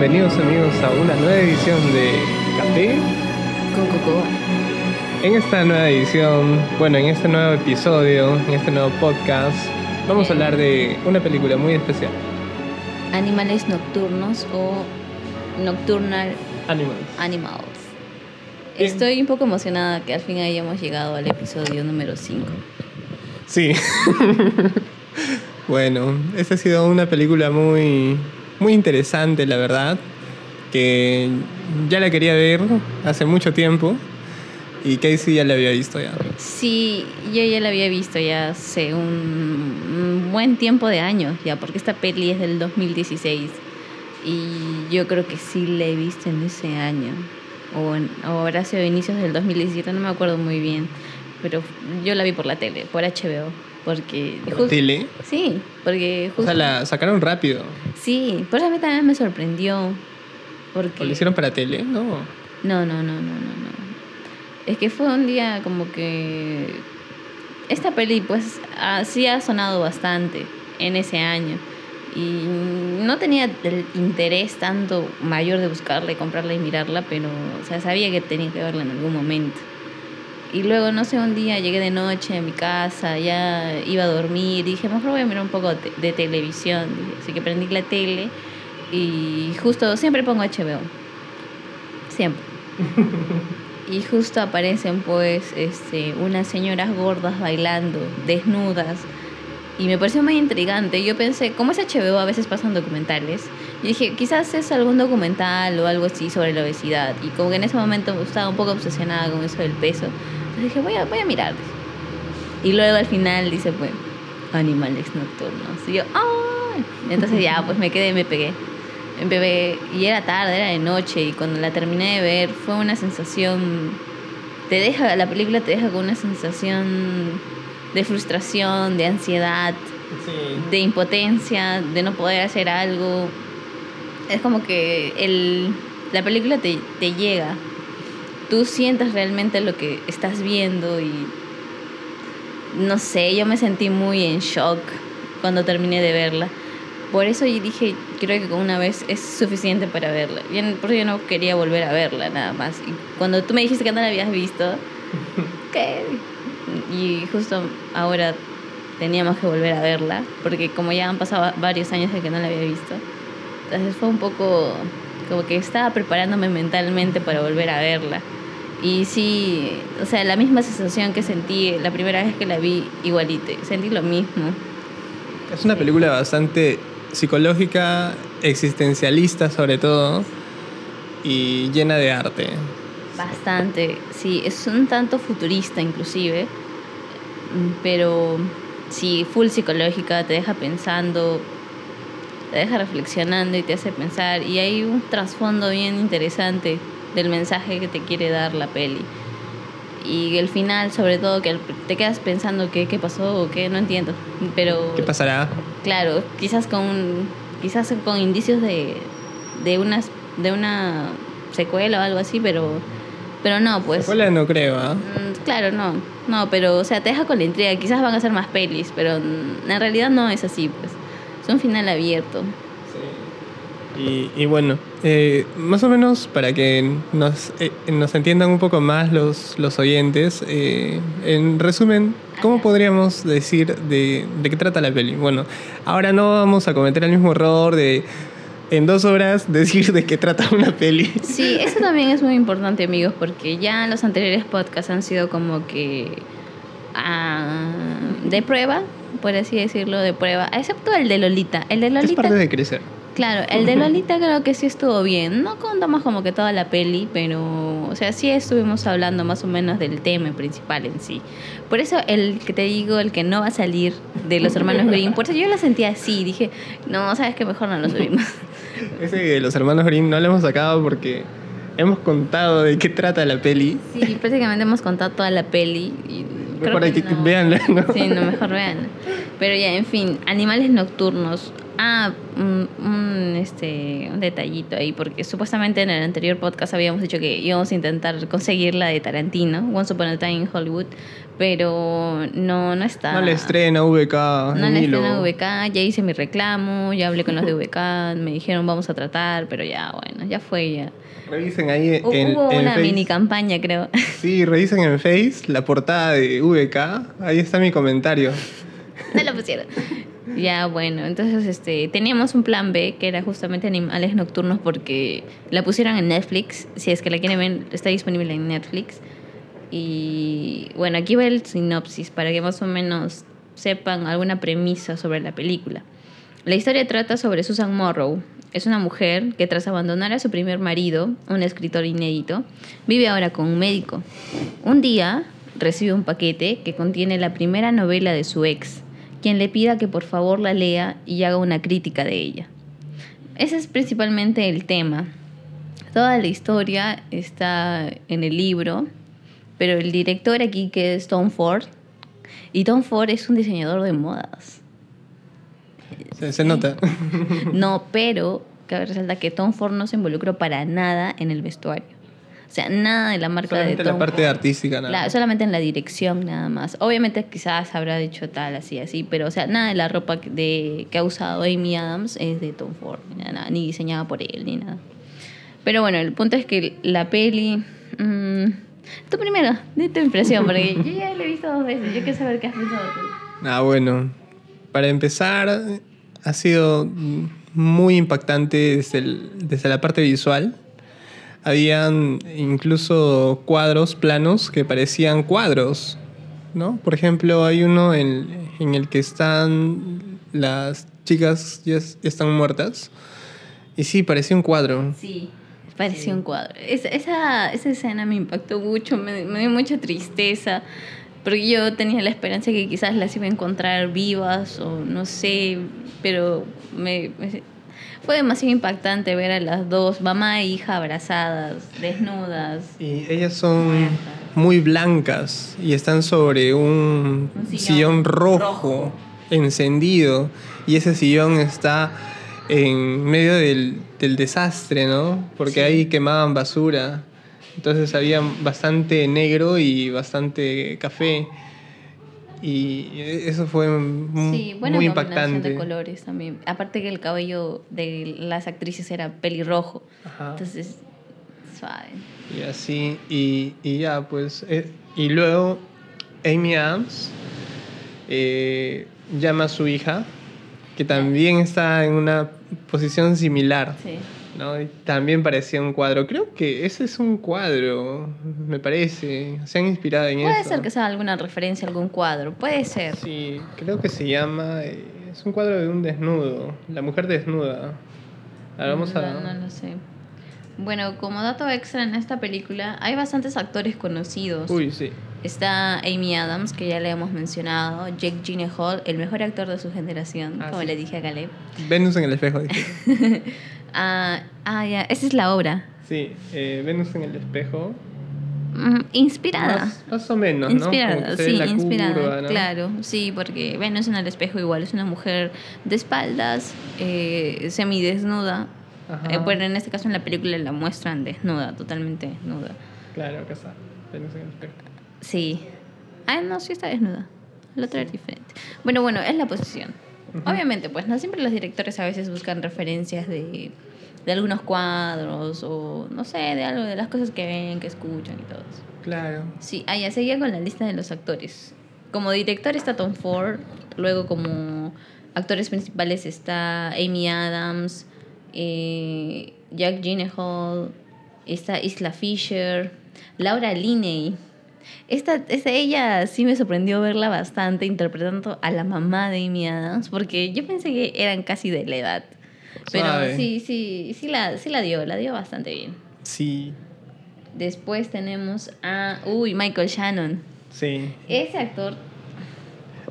bienvenidos amigos a una nueva edición de Café con Coco. En esta nueva edición, bueno, en este nuevo episodio, en este nuevo podcast, vamos a hablar de una película muy especial. Animales nocturnos o Nocturnal Animals. Animals. Estoy un poco emocionada que al fin hayamos llegado al episodio número 5. Sí. bueno, esta ha sido una película muy muy interesante, la verdad, que ya la quería ver hace mucho tiempo y Casey ya la había visto ya. Sí, yo ya la había visto ya hace un, buen tiempo de años ya, porque esta peli es del 2016 y yo creo que sí la he visto en ese año o, en, o habrá sido inicios del 2017, no me acuerdo muy bien, pero yo la vi por la tele, por HBO. Porque. ¿Por tele? Sí, porque justo. O sea, la sacaron rápido. Sí, por eso a mí también me sorprendió. Porque... ¿O lo hicieron para tele? No. No, no, no, no, no, no. Es que fue un día como que. Esta peli, pues, sí ha sonado bastante en ese año. Y no tenía el interés tanto mayor de buscarla y comprarla y mirarla, pero, o sea, sabía que tenía que verla en algún momento. Y luego, no sé, un día llegué de noche a mi casa, ya iba a dormir, dije, mejor voy a mirar un poco de, televisión. Así que prendí la tele y justo, siempre pongo HBO. Siempre. y justo aparecen pues este, unas señoras gordas bailando, desnudas. Y me pareció muy intrigante. Yo pensé, ¿cómo es HBO? A veces pasan documentales. Y dije, quizás es algún documental o algo así sobre la obesidad. Y como que en ese momento estaba un poco obsesionada con eso del peso dije, voy a, voy a mirar. Y luego al final dice, pues, animales nocturnos. Y yo, ¡ay! Entonces ya, pues me quedé, me pegué. Me pegué, y era tarde, era de noche, y cuando la terminé de ver fue una sensación, te deja, la película te deja con una sensación de frustración, de ansiedad, de impotencia, de no poder hacer algo. Es como que el, la película te, te llega tú sientas realmente lo que estás viendo y no sé, yo me sentí muy en shock cuando terminé de verla. Por eso yo dije, creo que con una vez es suficiente para verla. Por eso yo no quería volver a verla nada más. Y cuando tú me dijiste que no la habías visto, ¿qué? Y justo ahora teníamos que volver a verla, porque como ya han pasado varios años de que no la había visto, entonces fue un poco como que estaba preparándome mentalmente para volver a verla. Y sí, o sea, la misma sensación que sentí la primera vez que la vi, igualita, sentí lo mismo. Es una película bastante psicológica, existencialista sobre todo, y llena de arte. Bastante, sí, es un tanto futurista inclusive, pero sí, full psicológica, te deja pensando, te deja reflexionando y te hace pensar, y hay un trasfondo bien interesante del mensaje que te quiere dar la peli. Y el final, sobre todo, que te quedas pensando qué, qué pasó o qué, no entiendo. Pero, ¿Qué pasará? Claro, quizás con, quizás con indicios de, de, unas, de una secuela o algo así, pero, pero no, pues. Secuela no creo, ¿ah? Mm, claro, no. No, pero, o sea, te deja con la intriga. Quizás van a ser más pelis, pero en realidad no es así, pues. Un final abierto. Y, bueno, eh, más o menos para que nos, eh, nos entiendan un poco más los, los oyentes, eh, en resumen, ¿cómo podríamos decir de, de qué trata la peli? Bueno, ahora no vamos a cometer el mismo error de en dos horas decir de qué trata una peli. Sí, eso también es muy importante, amigos, porque ya los anteriores podcasts han sido como que ah, de prueba, por así decirlo, de prueba, excepto el de Lolita. El de Lolita. Es parte de crecer. Claro, el de Lolita creo que sí estuvo bien. No contamos como que toda la peli, pero, o sea, sí estuvimos hablando más o menos del tema principal en sí. Por eso el que te digo, el que no va a salir de los hermanos Green, por eso yo lo sentía así. Dije, no, sabes que mejor no lo subimos. Ese de los hermanos Green no lo hemos sacado porque hemos contado de qué trata la peli. Sí, prácticamente hemos contado toda la peli. Y mejor hay que, veanla, ¿no? Sí, no, mejor veanla. Pero ya, en fin, animales nocturnos. Ah, un, este, un detallito ahí, porque supuestamente en el anterior podcast habíamos dicho que íbamos a intentar conseguir la de Tarantino, Once Upon a Time in Hollywood, Pero no, no está. No le estrena VK. No le estrena VK, ya hice mi reclamo, ya hablé con los de VK, me dijeron vamos a tratar, pero ya, bueno, ya fue ya. Revisen ahí en Hubo una Face. mini campaña, creo. Sí, revisen en Face la portada de VK. Ahí está mi comentario. no lo pusieron. Ya, bueno, entonces este, teníamos un plan B que era justamente Animales Nocturnos porque la pusieron en Netflix. Si es que la quieren ver, está disponible en Netflix. Y bueno, aquí va el sinopsis para que más o menos sepan alguna premisa sobre la película. La historia trata sobre Susan Morrow. Es una mujer que tras abandonar a su primer marido, un escritor inédito, vive ahora con un médico. Un día recibe un paquete que contiene la primera novela de su ex, quien le pida que por favor la lea y haga una crítica de ella. Ese es principalmente el tema. Toda la historia está en el libro, pero el director aquí que es Tom Ford, y Tom Ford es un diseñador de modas. Se, se nota. No, pero cabe resaltar que Tom Ford no se involucró para nada en el vestuario. O sea, nada de la marca Solamente de la Tom parte Ford. artística, nada. La- solamente en la dirección nada más. Obviamente quizás habrá dicho tal, así, así, pero o sea, nada de la ropa que- de, que ha usado Amy Adams es de Tom Ford, ni, nada, ni diseñada por él, ni nada. Pero bueno, el punto es que la peli... mm, tú primero, di tu impresión, porque yo ya la he visto dos veces, yo quiero saber qué has pensado tú. Ah, bueno. Para empezar, ha sido muy impactante desde, el- desde la parte visual. Habían incluso cuadros planos que parecían cuadros, ¿no? Por ejemplo, hay uno en, en el que están las chicas ya es- están muertas. Y sí, parecía un cuadro. Sí, parecía un cuadro. Es- esa, esa escena me impactó mucho, me, me dio mucha tristeza, porque yo tenía la esperanza que quizás las iba a encontrar vivas o no sé, pero me, me- fue demasiado impactante ver a las dos, mamá e hija, abrazadas, desnudas. Y ellas son Muertas. muy blancas y están sobre un, Un sillón sillón, rojo, rojo. encendido. Y ese sillón está en medio del, del desastre, ¿no? Porque Sí. ahí quemaban basura. Entonces había bastante negro y bastante café. Y eso fue Sí, buena muy combinación impactante. de colores también. Aparte que el cabello de las actrices era pelirrojo, Ajá. entonces suave. Y así, y, y ya, pues. eh, y luego Amy Adams eh, llama a su hija, que también está en una posición similar, Sí. ¿no? Y también parecía un cuadro. Creo que ese es un cuadro, me parece. Se han inspirado en Puede eso. ser que sea alguna referencia a algún cuadro, puede ser. Sí, creo que se llama. eh, es un cuadro de un desnudo, la mujer desnuda. Ahora vamos a. No, no lo sé. Bueno, como dato extra en esta película, hay bastantes actores conocidos. Uy, sí. Está Amy Adams, que ya le hemos mencionado, Jake Gyllenhaal, el mejor actor de su generación, Ah, como sí. le dije a Caleb. Venus en el espejo, dije. Ah, ah, ya, esa es la obra. Sí, eh, Venus en el espejo. Mm, inspirada. Más, más o menos, Inspirada, que sí, inspirada, curva, ¿no? claro, sí, porque Venus en el espejo igual es una mujer de espaldas, eh, semidesnuda. Ajá. Eh, bueno, en este caso en la película la muestran desnuda, totalmente desnuda. Claro, acá está. Venus en el espejo. Sí. Ah, no, sí está desnuda. La otra es diferente. Bueno, bueno, es la posición. Obviamente, pues no siempre los directores a veces buscan referencias de, de algunos cuadros o no sé, de algo, de las cosas que ven, que escuchan y todo eso. Claro. Sí, ah, ya seguía con la lista de los actores. Como director está Tom Ford, luego como actores principales está Amy Adams, eh, Jack Gyllenhaal, está Isla Fisher, Laura Linney. Esta, esta, ella sí me sorprendió verla bastante interpretando a la mamá de Amy Adams, porque yo pensé que eran casi de la edad. Pero sí, sí, sí la, sí la dio, la dio bastante bien. Sí, Después tenemos a. Uy, Michael Shannon. sí. Ese actor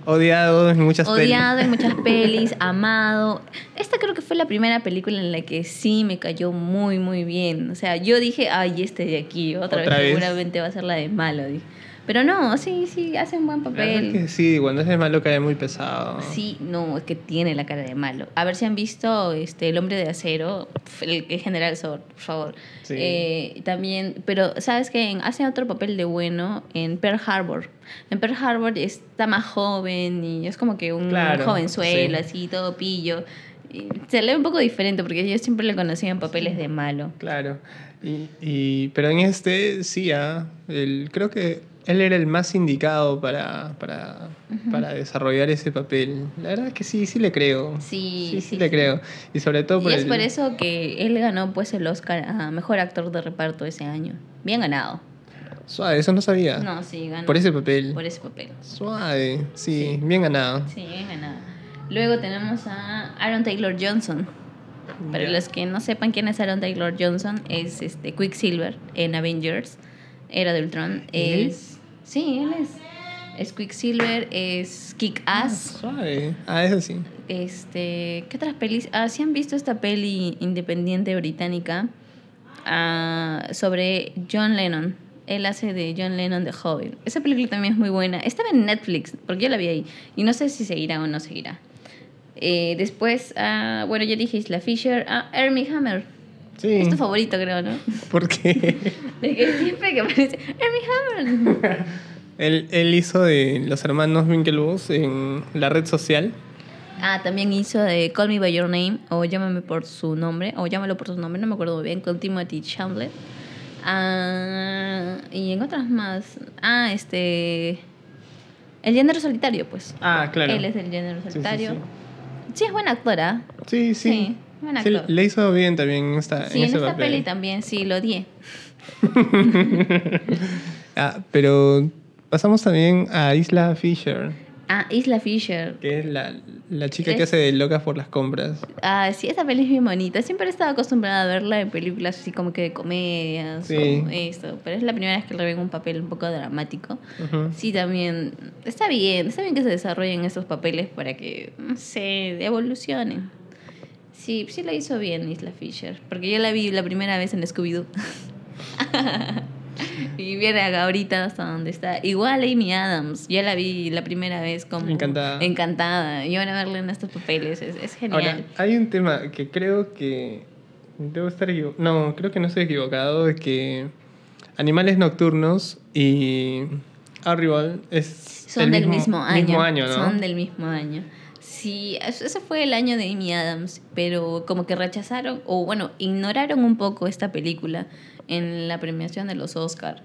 Odiado en muchas odiado en pelis. muchas pelis, amado. Esta creo que fue la primera película en la que sí me cayó muy, muy bien. O sea, yo dije, ay, este de aquí, otra, ¿Otra vez, vez? seguramente va a ser la de malo. dije. Pero no, sí, sí, hace un buen es papel. que sí, cuando es de malo cae muy pesado. Sí, no, es que tiene la cara de malo. A ver si han visto este El hombre de acero, el, el general Zod, por favor. Sí. Eh, también, pero sabes que hace otro papel de bueno en Pearl Harbor. En Pearl Harbor está más joven y es como que un Claro, jovenzuelo, sí. así, todo pillo. Y se le ve un poco diferente porque yo siempre le conocía en papeles de malo. Claro. Y, y- pero en este, sí, ah, el- creo que él era el más indicado para, para, para desarrollar ese papel. La verdad es que sí, sí le creo. Sí, sí, sí, le sí. creo. Y sobre todo por Y es el- por eso que él ganó pues el Oscar a Mejor Actor de Reparto ese año. Bien ganado. Suave, eso no sabía. No, sí, ganó. Por ese papel. Por ese papel. Suave, sí, bien ganado. Sí, bien ganado. Luego tenemos a Aaron Taylor Johnson. Para los que no sepan quién es Aaron Taylor Johnson, es este Quicksilver en Avengers, Era de Ultron. Es, sí, él es. Es Quicksilver, es Kick Ah, Ass. suave. Ah, eso sí. Este, ¿qué otras pelis? Ah, sí han visto esta peli independiente británica ah, sobre John Lennon. Él hace de John Lennon de joven. Esa película también es muy buena. Estaba en Netflix, porque yo la vi ahí. Y no sé si seguirá o no seguirá. Eh, después, ah, bueno, ya dije Isla Fisher. Ah, Armie Hammer. Sí. Es tu favorito, creo, ¿no? ¿Por qué? De que siempre que aparece Armie Hammer. él, él hizo de los hermanos Winklevoss en la red social. Ah, también hizo de Call Me By Your Name o Llámame por su nombre o Llámalo por su nombre, no me acuerdo muy bien, con Timothy Chalamet. Ah, y en otras más. Ah, este. El género solitario, pues. Ah, claro. Él es del género Sí, sí, solitario. sí. Sí, es buena actora. Sí, sí. Sí, le hizo bien también en esta, Sí, en en esta papel. peli también, sí, lo odié. Ah, pero pasamos también a Isla Fisher, Ah, Isla Fisher. que es la, la chica que Es- hace de locas por las compras. Ah, sí, esa peli es bien bonita. Siempre he estado acostumbrada a verla en películas así como que de comedias Sí. o esto. Pero es la primera vez que le ven un papel un poco dramático. Ujú. Sí, también está bien, está bien que se desarrollen esos papeles para que, no sé, evolucionen. Sí, sí la hizo bien Isla Fisher, porque yo la vi la primera vez en Scooby-Doo. y viene ahorita hasta donde está. Igual Amy Adams, yo la vi la primera vez como... Encantada. Encantada. Y van a verla en estos papeles, es, es genial. Ahora, hay un tema que creo que debo estar equivocado. No, creo que no estoy equivocado, de que Animales Nocturnos y Arrival es Son el del mismo, año. mismo año, ¿no? Son del mismo año. Sí, ese fue el año de Amy Adams, pero como que rechazaron, o bueno, ignoraron un poco esta película en la premiación de los Oscar.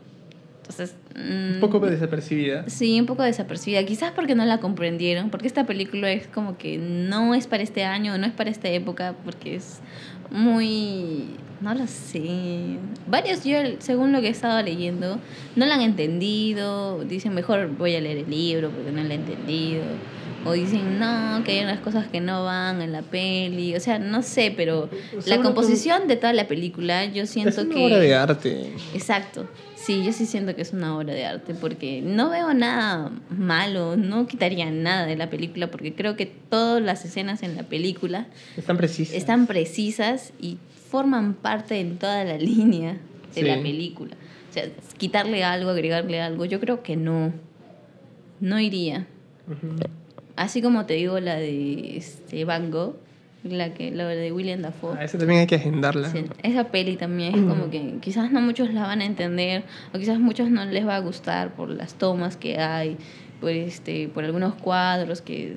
Entonces... Un mm, poco desapercibida. Sí, un poco desapercibida. Quizás porque no la comprendieron, porque esta película es como que no es para este año, no es para esta época, porque es muy... No lo sé. Varios, yo según lo que he estado leyendo, no la han entendido. Dicen, mejor voy a leer el libro porque no la he entendido. O dicen, no, que hay unas cosas que no van en la peli. O sea, no sé, pero la composición de toda la película, yo Es siento una que... obra de arte. Exacto. Sí, yo sí siento que es una obra de arte porque no veo nada malo, no quitaría nada de la película porque creo que todas las escenas en la película Están precisas. están precisas y forman parte en toda la línea de Sí. la película. O sea, quitarle algo, agregarle algo, yo creo que no. No iría. Así como te digo la de este Van Gogh, la que la de William Dafoe. Ah, esa también hay que agendarla. Sí, esa peli también es como que quizás no muchos la van a entender o quizás muchos no les va a gustar por las tomas que hay, por este, por algunos cuadros que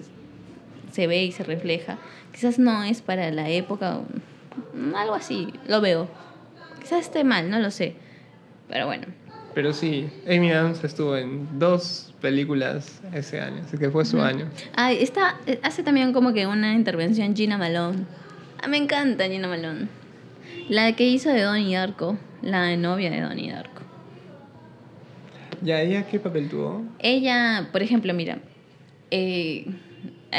se ve y se refleja. Quizás no es para la época, algo así, lo veo. Quizás esté mal, no lo sé. Pero bueno, Pero sí, Amy Adams estuvo en dos películas ese año, así que fue su año. Ah, está, hace también como que una intervención Gina Malone. Ah, me encanta Gina Malone. La que hizo de Donnie Darko, la novia de Donnie Darko. ¿Ya ella qué papel tuvo? Ella, por ejemplo, mira, eh,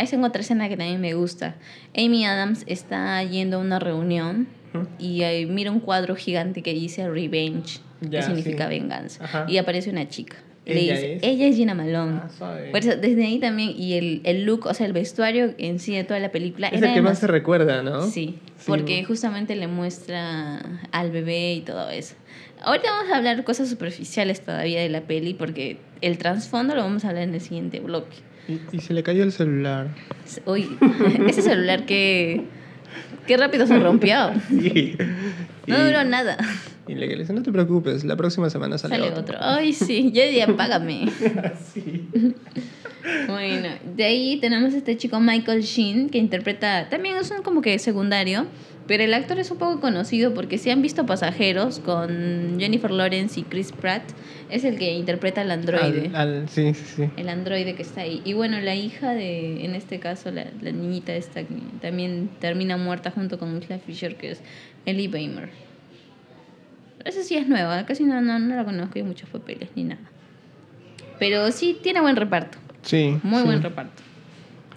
es en otra escena que también me gusta. Amy Adams está yendo a una reunión y eh, mira un cuadro gigante que dice Revenge, Ya, que significa sí. venganza. Ajá. Y aparece una chica. le Ella dice, es. ella es Gina Malone. Ah. Por eso, desde ahí también, y el, el look, o sea, el vestuario en sí de toda la película Es era el que más se recuerda, ¿no? Sí, Sí. porque justamente le muestra al bebé y todo eso. Ahorita vamos a hablar cosas superficiales todavía de la peli, porque el trasfondo lo vamos a hablar en el siguiente bloque. Y, y se le cayó el celular. Uy, ese celular que... Qué rápido se rompió. Sí. No duró nada. Y le dice, no te preocupes, la próxima semana sale, Sale otro. otro. Ay, sí, yo diría, págame. Sí. Bueno, de ahí tenemos a este chico Michael Sheen, que interpreta, también es un como que secundario, pero el actor es un poco conocido porque si han visto Pasajeros con Jennifer Lawrence y Chris Pratt, es el que interpreta al androide. Al- al- sí, sí, sí. El androide que está ahí. Y bueno, la hija de, en este caso, la, la niñita esta que también termina muerta junto con Isla Fisher, que es Ellie Beimer. Esa sí es nueva, casi no, no, no la conozco en muchos papeles ni nada. Pero sí tiene buen reparto, Sí. muy sí. buen reparto.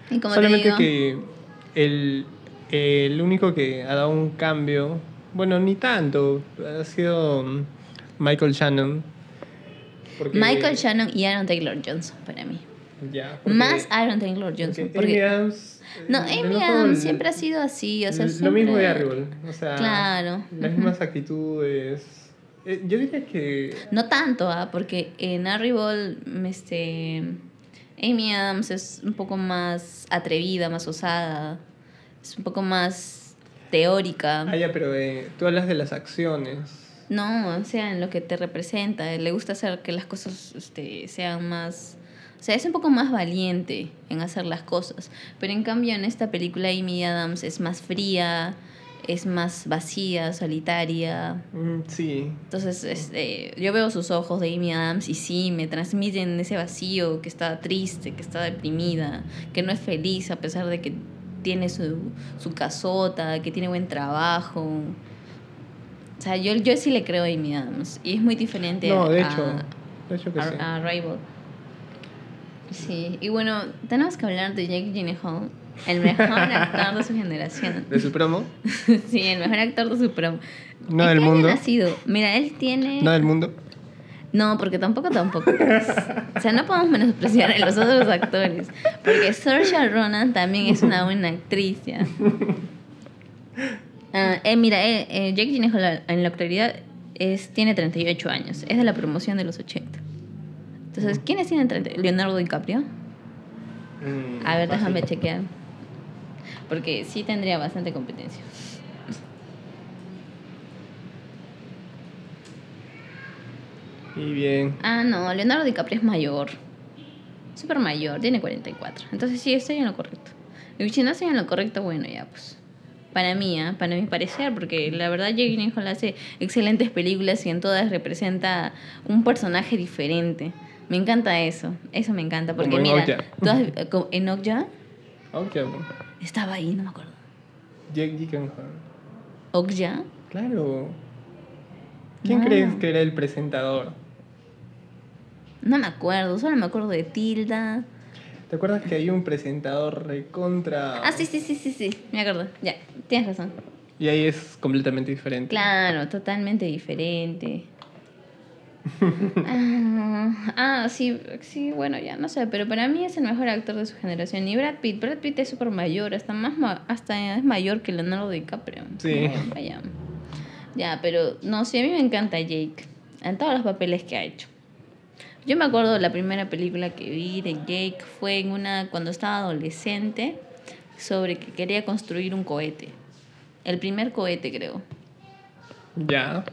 Y como Solamente te digo, que el, el único que ha dado un cambio, bueno, ni tanto, ha sido mm, Michael Shannon. Porque- Michael Shannon y Aaron Taylor Johnson para mí. Ya, porque- Más Aaron Taylor Johnson. porque Amy Porque, Adams, no, eh, Amy Adams el- siempre ha sido así. O sea, Lo siempre- mismo de Arrival, o sea, Claro. las mismas actitudes. Eh, yo diría que No tanto, ¿ah? porque en Arrival, este, Amy Adams es un poco más atrevida, más osada, es un poco más teórica. Ah, ya, pero eh, tú hablas de las acciones. No, o sea, en lo que te representa, le gusta hacer que las cosas este, sean más... O sea, es un poco más valiente en hacer las cosas. Pero en cambio en esta película Amy Adams es más fría, es más vacía, solitaria. Mm, sí. Entonces, este, yo veo sus ojos de Amy Adams y sí, me transmiten ese vacío, que está triste, que está deprimida, que no es feliz a pesar de que tiene su, su casota, que tiene buen trabajo. O sea, yo, yo sí le creo a Amy Adams. Y es muy diferente No, de a, hecho, de hecho que a, sí. a. Sí, y bueno, tenemos que hablar de Jake Gyllenhaal, el mejor actor de su generación. De su promo, Sí, el mejor actor de su promo. No ¿En del mundo. nacido? Mira, él tiene... no del mundo. No, porque tampoco, tampoco. pues. O sea, no podemos menospreciar a los otros actores. Porque Saoirse Ronan también es una buena actriz, ya. Ah, eh, mira, eh, eh, Jake Gyllenhaal en la actualidad es, tiene 38 años. Es de la promoción de los 80. Entonces, ¿quiénes tienen 30? Leonardo DiCaprio. Mm, A ver, fácil. déjame chequear. Porque sí tendría bastante competencia. Y bien. Ah, no, Leonardo DiCaprio es mayor. Súper mayor, tiene 44. Entonces sí, estoy en lo correcto. Y si no estoy en lo correcto, bueno, ya pues. Para mí, ¿ah? para mi parecer, porque la verdad Jake Gyllenhaal hace excelentes películas y en todas representa un personaje diferente. Me encanta eso, eso me encanta, porque Como en mira, Okja. en Okja Ok, estaba ahí, no me acuerdo. Jake Gyllenhaal. Okja, Claro. ¿Quién No. crees que era el presentador? No me acuerdo, solo me acuerdo de Tilda. ¿Te acuerdas que hay un presentador recontra... Ah, sí, sí, sí, sí, sí, me acuerdo. Ya, tienes razón. Y ahí es completamente diferente. Claro, totalmente diferente. ah, ah, sí, sí, bueno, ya no sé, pero para mí es el mejor actor de su generación. Y Brad Pitt, Brad Pitt es súper mayor, hasta, más ma- hasta es mayor que Leonardo DiCaprio. Sí. Vaya, vaya. Ya, pero no, sí, a mí me encanta Jake, en todos los papeles que ha hecho. Yo me acuerdo la primera película que vi de Jake fue en una cuando estaba adolescente sobre que quería construir un cohete. El primer cohete, creo. Ya.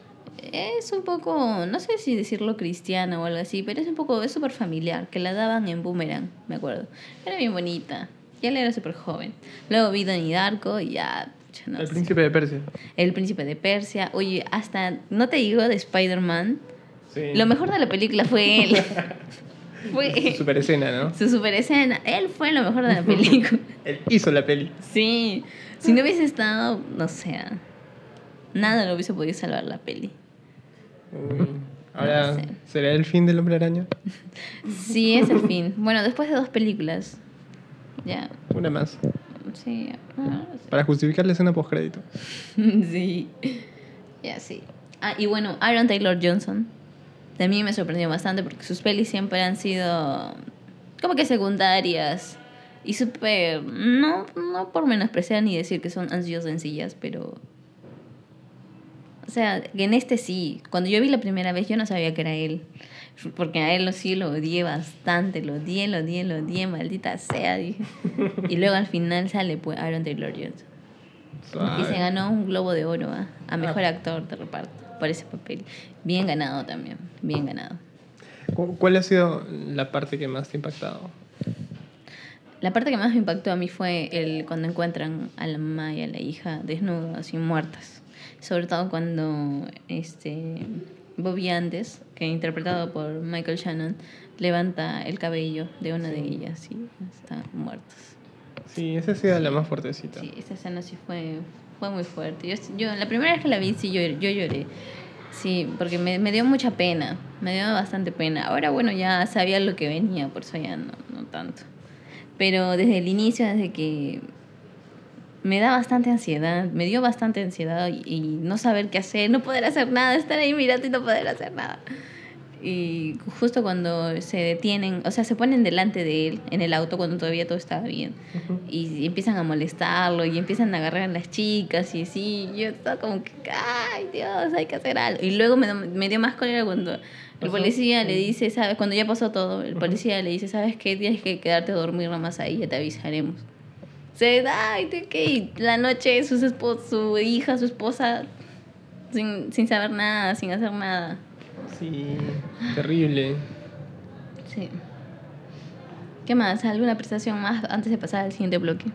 Es un poco, no sé si decirlo cristiana o algo así, pero es un poco, es súper familiar, que la daban en Boomerang, me acuerdo. Era bien bonita, ya le era súper joven. Luego vi Donnie Darko y ya, ya no el príncipe de Persia. El príncipe de Persia, oye, hasta, no te digo de Spider-Man, Sí. lo mejor de la película fue él. fue Super escena, ¿no? su super escena, él fue lo mejor de la película. Él hizo la peli. sí, si no hubiese estado, no sé, nada lo hubiese podido salvar la peli. Uy. Ahora, No sé. ¿será el fin del hombre araña? Sí, es el fin. Bueno, después de dos películas. Ya, Una más. sí. ah, Para justificar la escena postcrédito. Sí. Ya, sí. Ah, y bueno, Aaron Taylor Johnson. También me sorprendió bastante porque sus pelis siempre han sido como que secundarias y súper, no, no por menospreciar ni decir que son, han sido sencillas, pero... O sea, en este sí, cuando yo vi la primera vez yo no sabía que era él, porque a él sí lo odié bastante, lo odié, lo odié, lo odié, maldita sea, dije. Y luego al final sale pues Aaron Taylor Johnson. Y se ganó un Globo de Oro ¿ah? a Mejor Actor de Reparto por ese papel. Bien ganado también, bien ganado. ¿Cuál ha sido la parte que más te ha impactado? La parte que más me impactó a mí fue el cuando encuentran a la mamá y a la hija desnudas y muertas. Sobre todo cuando este Bobby Andes, que interpretado por Michael Shannon, levanta el cabello de una de ellas y están muertas. Sí, esa ha sido la más fuertecita. Sí, esa escena sí fue, fue muy fuerte. Yo, yo, la primera vez que la vi, sí, yo, yo lloré. Sí, porque me, me dio mucha pena, me dio bastante pena. Ahora, bueno, ya sabía lo que venía, por eso ya no, no tanto. Pero desde el inicio, desde que me da bastante ansiedad, me dio bastante ansiedad y, no saber qué hacer, no poder hacer nada, estar ahí mirando y no poder hacer nada. Y justo cuando se detienen, o sea, se ponen delante de él en el auto cuando todavía todo estaba bien. y, empiezan a molestarlo y empiezan a agarrar a las chicas y así. Yo estaba como que, ay Dios, hay que hacer algo. Y luego me, me dio más cólera cuando el policía le dice, ¿sabes? Cuando ya pasó todo, el policía le dice, ¿sabes qué? Tienes que quedarte a dormir nomás ahí, ya te avisaremos. Se da, y que la noche su, su hija, su esposa, sin, sin saber nada, sin hacer nada. Sí, terrible. Sí. ¿Qué más? ¿Alguna prestación más antes de pasar al siguiente bloque?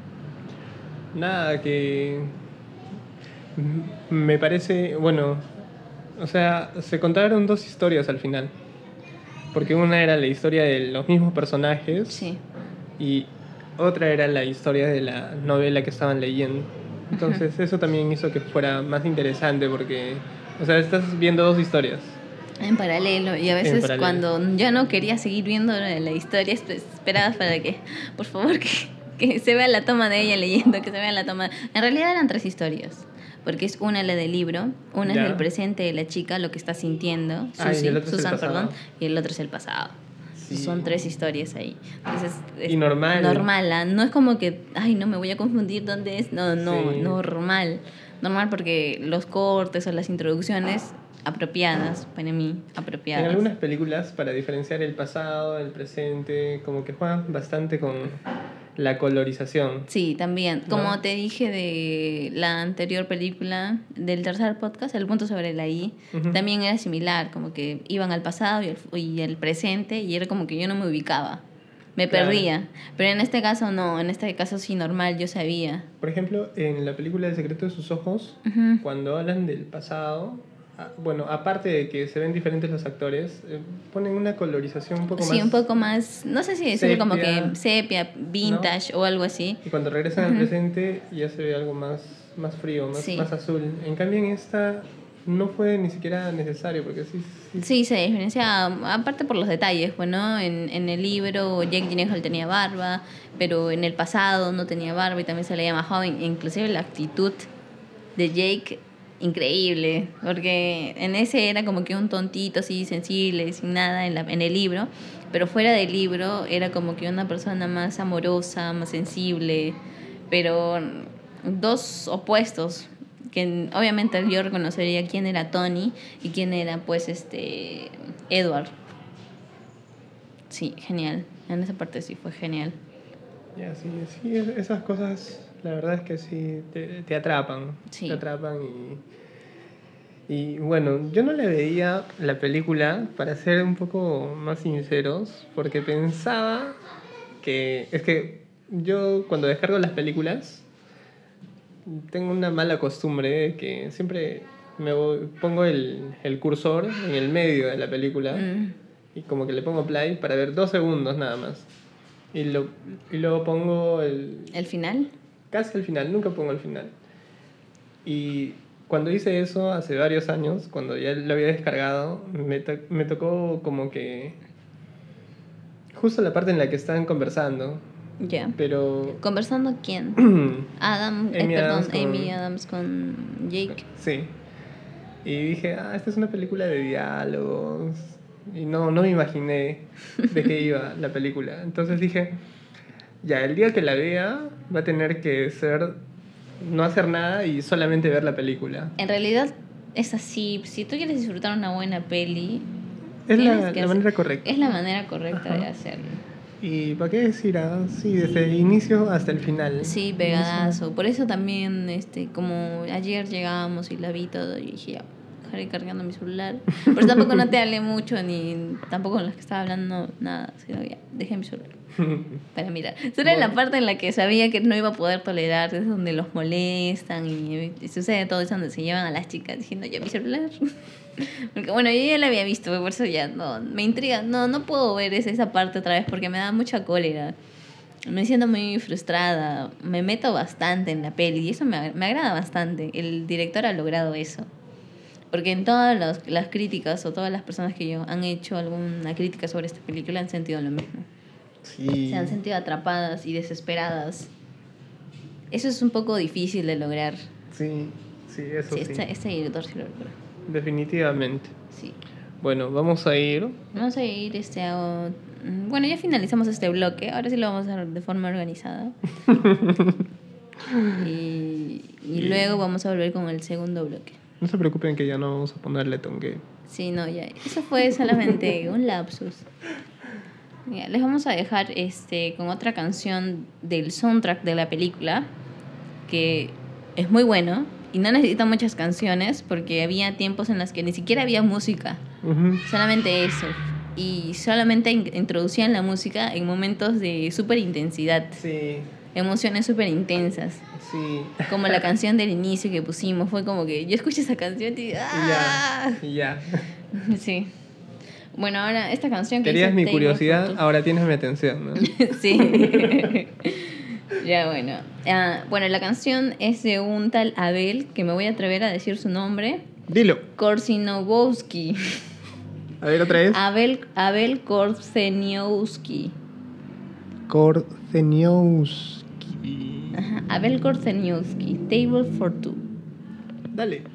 Nada, que me parece, bueno, o sea, se contaron dos historias al final. Porque una era la historia de los mismos personajes. Sí. Y otra era la historia de la novela que estaban leyendo. Entonces, eso también hizo que fuera más interesante porque, o sea, estás viendo dos historias. En paralelo. Y a veces cuando ya no quería seguir viendo la historia, esperabas para que, por favor, que, que se vea la toma de ella leyendo, que se vea la toma. En realidad eran tres historias porque es una la del libro, una es del presente de la chica, lo que está sintiendo, ah, Susan, perdón, y el otro es el pasado. Son tres historias ahí. Entonces, y normal. Normal, ¿ah? no es como que, ay, no me voy a confundir dónde es. No, no, normal. Normal porque los cortes o las introducciones apropiadas, para mí, apropiadas. En algunas películas, para diferenciar el pasado, el presente, como que juegan bastante con la colorización. Sí, también. Como te dije de la anterior película, del tercer podcast, El punto sobre la I, también era similar, como que iban al pasado y el, y el, presente y era como que yo no me ubicaba. Me perdía. Pero en este caso no, en este caso sí normal, yo sabía. Por ejemplo, en la película El secreto de sus ojos, cuando hablan del pasado, bueno, aparte de que se ven diferentes los actores, eh, ponen una colorización un poco más... Sí, un poco más, no sé si decirlo como que sepia, vintage o algo así. Y cuando regresan al presente ya se ve algo más, más frío, más, más azul. En cambio en esta no fue ni siquiera necesario porque sí... Sí, se diferencia, aparte por los detalles, bueno, en, en el libro Jake Gyllenhaal tenía barba, pero en el pasado no tenía barba y también se le llama joven, inclusive la actitud de Jake increíble, porque en ese era como que un tontito así, sensible, sin nada en, la, en el libro, pero fuera del libro era como que una persona más amorosa, más sensible, pero dos opuestos, que obviamente yo reconocería quién era Tony y quién era pues este Edward. Sí, genial. En esa parte sí fue genial. Ya, sí, sí, esas cosas la verdad es que sí, te, te atrapan. Te atrapan y, y bueno, yo no le veía la película, para ser un poco más sinceros, porque pensaba que, es que yo cuando descargo las películas, tengo una mala costumbre que siempre me pongo el, el, cursor en el medio de la película mm. y como que le pongo play para ver dos segundos nada más. Y, lo, y luego pongo el... ¿El final? Casi al final, nunca pongo al final. Y cuando hice eso hace varios años, cuando ya lo había descargado, me, me tocó como que justo la parte en la que estaban conversando. Ya. Pero. ¿Conversando quién? Adam, eh, Amy, perdón, Adams con... Amy Adams con Jake. Sí. Y dije, ah, esta es una película de diálogos. y no, no me imaginé de qué iba la película. Entonces dije, ya, el día que la vea va a tener que ser no hacer nada y solamente ver la película. En realidad es así. Si tú quieres disfrutar una buena peli, Es la, la manera correcta. es la manera correcta de Ajá. hacerlo. ¿Y para qué decir así desde el inicio hasta el final? Sí, pegadazo. Por eso también, este, como ayer llegábamos y la vi todo, y dije, ya, dejaré cargando mi celular. Pero tampoco no te hablé mucho, ni tampoco con las que estaba hablando nada, sino ya, dejé mi celular para mirar. Solo en la parte en la que sabía que no iba a poder tolerar, es donde los molestan y, y sucede todo eso donde se llevan a las chicas diciendo, ya mi celular. Porque bueno, yo ya la había visto, por eso ya no, me intriga. No, no puedo ver esa, esa parte otra vez porque me da mucha cólera. Me siento muy frustrada. Me meto bastante en la peli y eso me, me agrada bastante. El director ha logrado eso. Porque en todas las, las críticas o todas las personas que yo han hecho alguna crítica sobre esta película han sentido lo mismo. Sí. Se han sentido atrapadas y desesperadas. Eso es un poco difícil de lograr. Sí, sí, eso Sí, sí. este, este director sí lo logra. Definitivamente. Sí. Bueno, vamos a ir. Vamos a ir este a- Bueno, ya finalizamos este bloque. Ahora sí lo vamos a hacer de forma organizada. y, y luego vamos a volver con el segundo bloque. No se preocupen que ya no vamos a ponerle tongue. Sí, no, ya. Eso fue solamente un lapsus. Ya, les vamos a dejar este con otra canción del soundtrack de la película que es muy bueno y no necesita muchas canciones porque había tiempos en los que ni siquiera había música, Ujú. solamente eso. Y solamente in- introducían la música en momentos de súper intensidad, Sí, emociones súper intensas. sí. Como la canción del inicio que pusimos, fue como que yo escuché esa canción y ¡ah! ya. Sí. Bueno, ahora esta canción que Querías mi curiosidad, ahora tienes mi atención, ¿no? sí. ya, bueno. Ah, bueno, la canción es de un tal Abel, que me voy a atrever a decir su nombre. Dilo. Korsinowski. A ver otra vez. Abel, Abel Korseniowski. Korceniowski. Abel Korseniowski. Table for Two. Dale.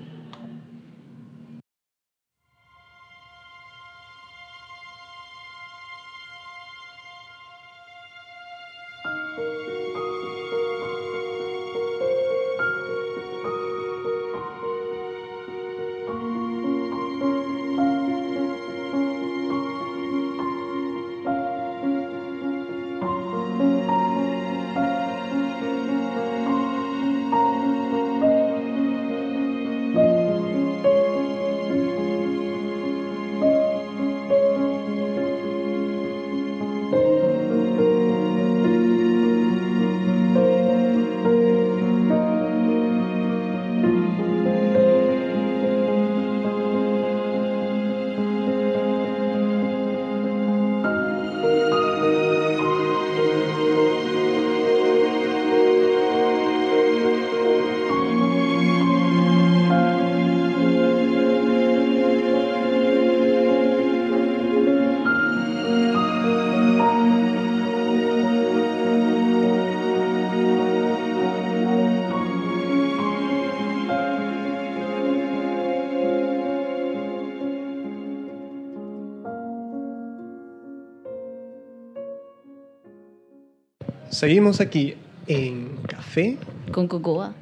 Seguimos aquí en Café. Con Cocoa.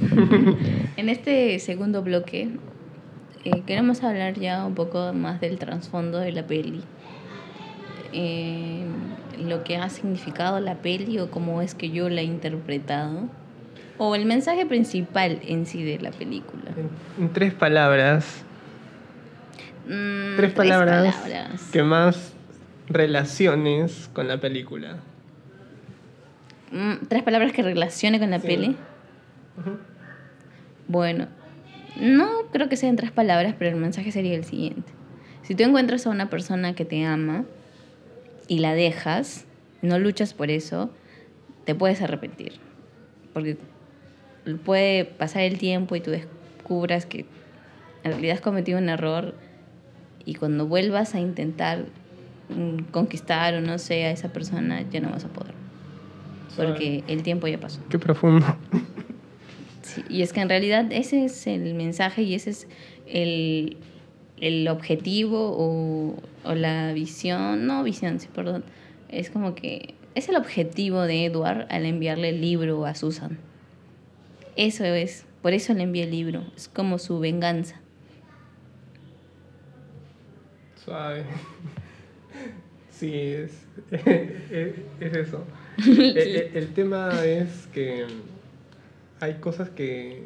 en este segundo bloque eh, queremos hablar ya un poco más del trasfondo de la peli. Eh, lo que ha significado la peli o cómo es que yo la he interpretado. O el mensaje principal en sí de la película. En, en tres palabras. Mm, Tres palabras palabras. que más relaciones con la película. Mm, tres palabras que relacione con la Sí. peli. Bueno, no creo que sean tres palabras, pero el mensaje sería el siguiente. Si tú encuentras a una persona que te ama y la dejas, no luchas por eso, te puedes arrepentir. Porque puede pasar el tiempo y tú descubras que en realidad has cometido un error y cuando vuelvas a intentar mm, conquistar o no sé a esa persona, ya no vas a poder. Porque el tiempo ya pasó. Qué profundo. Sí, y es que en realidad ese es el mensaje y ese es el, el objetivo o, o la visión, no visión, sí, perdón, es como que es el objetivo de Edward al enviarle el libro a Susan. Eso es, por eso le envía el libro, es como su venganza. Suave. Sí, es, es, es eso. El, el- el tema es que hay cosas que.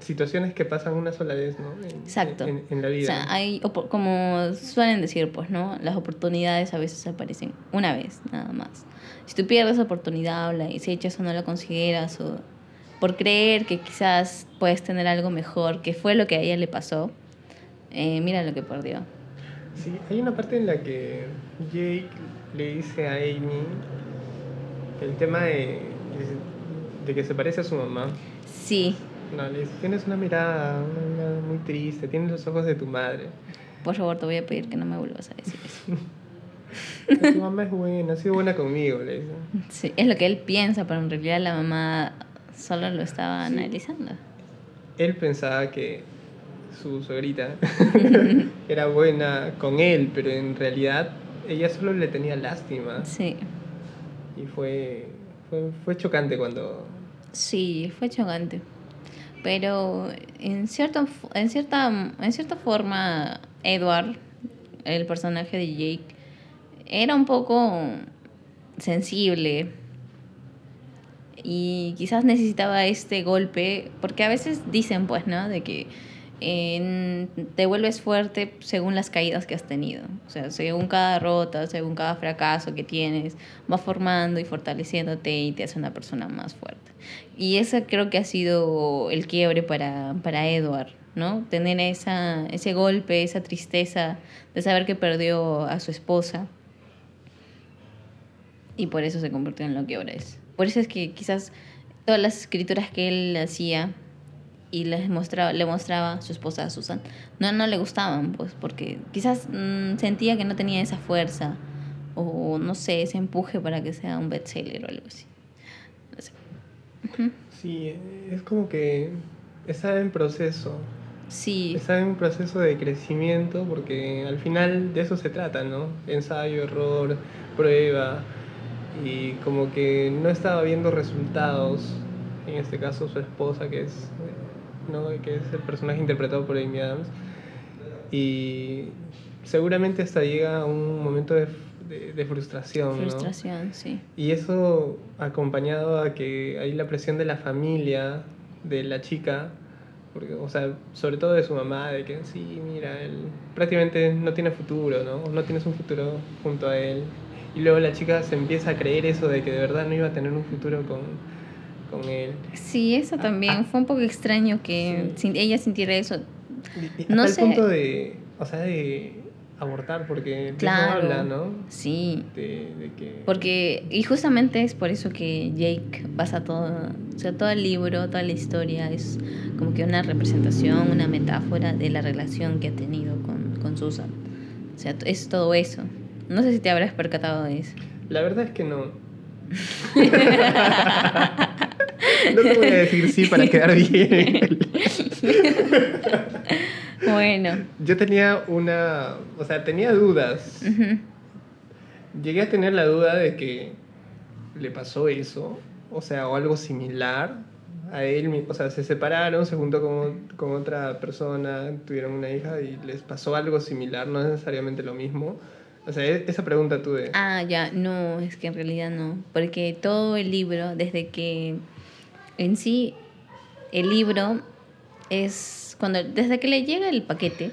situaciones que pasan una sola vez, ¿no? En, Exacto. En, en la O vida. sea, hay, como suelen decir, pues, ¿no? Las oportunidades a veces aparecen una vez, nada más. Si tú pierdes oportunidad o la desechas o no la consideras o por creer que quizás puedes tener algo mejor, que fue lo que a ella le pasó, eh, mira lo que perdió. Sí, hay una parte en la que Jake le dice a Amy el tema de, de que se parece a su mamá. Sí, No, le dice, tienes una mirada, una mirada muy triste, tienes los ojos de tu madre. por favor, te voy a pedir que no me vuelvas a decir eso. Tu mamá es buena, ha sido buena conmigo, le dice. Sí, es lo que él piensa, pero en realidad la mamá solo lo estaba Sí. analizando. Él pensaba que su suegrita era buena con él, pero en realidad ella solo le tenía lástima. Sí. Y fue, fue, fue chocante cuando... Sí, fue chocante. Pero en, cierto, en, cierta, en cierta forma, Edward, el personaje de Jake, era un poco sensible. Y quizás necesitaba este golpe, porque a veces dicen, pues, ¿no? De que te vuelves fuerte según las caídas que has tenido. O sea, según cada derrota, según cada fracaso que tienes, va formando y fortaleciéndote y te hace una persona más fuerte. Y ese creo que ha sido el quiebre para, para Edward, ¿no? Tener esa, ese golpe, esa tristeza de saber que perdió a su esposa. Y por eso se convirtió en lo que ahora es. Por eso es que quizás todas las escrituras que él hacía y les mostraba, le mostraba a su esposa a Susan, no, no le gustaban, pues, porque quizás mm, sentía que no tenía esa fuerza o no sé, ese empuje para que sea un bestseller o algo así. No sé. Sí, es como que está en proceso. Sí, Está en un proceso de crecimiento porque al final de eso se trata, ¿no? Ensayo, error, prueba. Y como que no estaba viendo resultados. En este caso su esposa, que es, ¿no? que es el personaje interpretado por Amy Adams. Y seguramente hasta llega a un momento de, de- de frustración, ¿no? frustración, sí. Y eso acompañado a que hay la presión de la familia, de la chica, porque, o sea, sobre todo de su mamá, de que sí, mira, él prácticamente no tiene futuro, ¿no? No tienes un futuro junto a él. Y luego la chica se empieza a creer eso de que de verdad no iba a tener un futuro con, con él. Sí, eso Ah, también. ah. Fue un poco extraño que Sí. ella sintiera eso. Y No hasta sé. el punto de, o sea, de abortar, porque Claro. habla, ¿no? Sí. De, de que... Porque, y justamente es por eso que Jake basa todo, o sea, todo el libro, toda la historia es como que una representación, una metáfora de la relación que ha tenido con, con Susan. O sea, es todo eso. No sé si te habrás percatado de eso. La verdad es que no. no te voy a decir sí para quedar bien. Bueno. Yo tenía una, o sea, tenía dudas. Llegué a tener la duda de que le pasó eso, o sea, o algo similar a él, o sea, se separaron, se juntó con, con otra persona, tuvieron una hija y les pasó algo similar, no necesariamente lo mismo. O sea, e- esa pregunta tuve. Ah, ya, no, es que en realidad no. Porque todo el libro, desde que en sí, el libro es cuando, desde que le llega el paquete,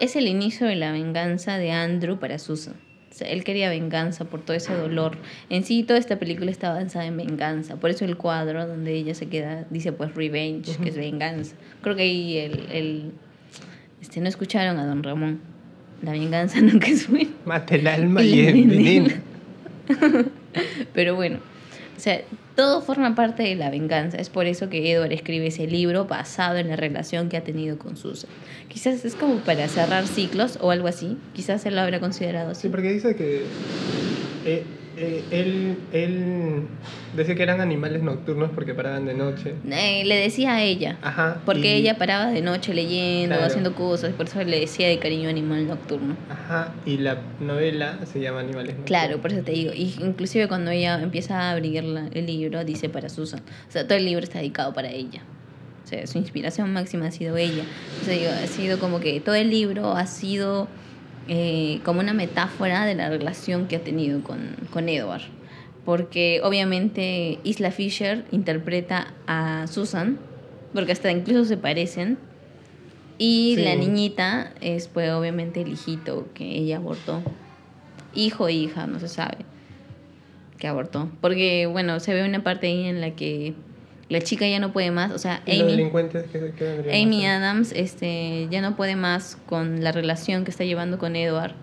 es el inicio de la venganza de Andrew para Susan. O sea, él quería venganza por todo ese dolor. En sí, toda esta película está avanzada en venganza. Por eso el cuadro donde ella se queda dice pues revenge, que es venganza. Creo que ahí el, el este, no escucharon a don Ramón. La venganza nunca es buena. Mata el alma Y y la envenena. Pero bueno, o sea, todo forma parte de la venganza. Es por eso que Edward escribe ese libro basado en la relación que ha tenido con Susan. Quizás es como para cerrar ciclos o algo así. Quizás él lo habrá considerado así. Sí, porque dice que eh, eh, él, él decía que eran animales nocturnos porque paraban de noche. Eh, le decía a ella. Ajá. Porque y- ella paraba de noche leyendo, Claro. haciendo cosas, por eso le decía de cariño animal nocturno. Ajá, y la novela se llama Animales Nocturnos. Claro, por eso te digo. Y inclusive cuando ella empieza a abrir la- el libro, dice para Susan. O sea, todo el libro está dedicado para ella. O sea, su inspiración máxima ha sido ella. O sea, digo, ha sido como que todo el libro ha sido eh, como una metáfora de la relación que ha tenido con, con Edward. Porque obviamente Isla Fisher interpreta a Susan, porque hasta incluso se parecen. Y Sí. la niñita es pues obviamente el hijito que ella abortó. Hijo o hija, no se sabe. Que abortó. Porque bueno, se ve una parte ahí en la que la chica ya no puede más. O sea, ¿Y los Amy, delincuentes que, que vendrían a Amy? Adams este, ya no puede más con la relación que está llevando con Edward.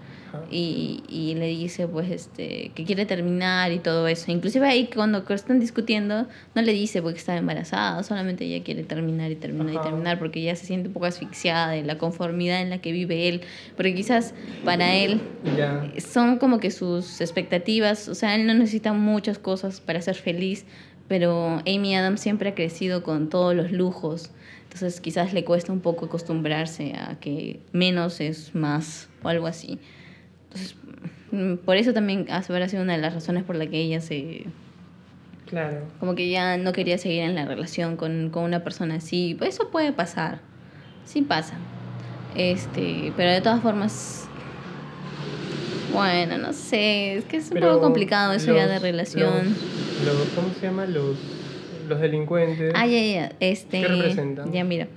Y, y le dice pues este que quiere terminar y todo eso. Inclusive ahí cuando están discutiendo no le dice porque está embarazada, solamente ella quiere terminar y terminar Ajá. y terminar porque ya se siente un poco asfixiada de la conformidad en la que vive él, porque quizás para él son como que sus expectativas, o sea, él no necesita muchas cosas para ser feliz, pero Amy Adams siempre ha crecido con todos los lujos, entonces quizás le cuesta un poco acostumbrarse a que menos es más o algo así. Entonces, mm, por eso también habrá sido una de las razones por la que ella se... Claro. como que ya no quería seguir en la relación con, con una persona así. Eso puede pasar, sí pasa. Este, pero de todas formas... Bueno, no sé, es que es un Pero poco complicado eso ya de relación. Los, los- ¿Cómo se llama? Los, los delincuentes. Ah, ya, ya. Este, ¿Qué representan? Ya, mira.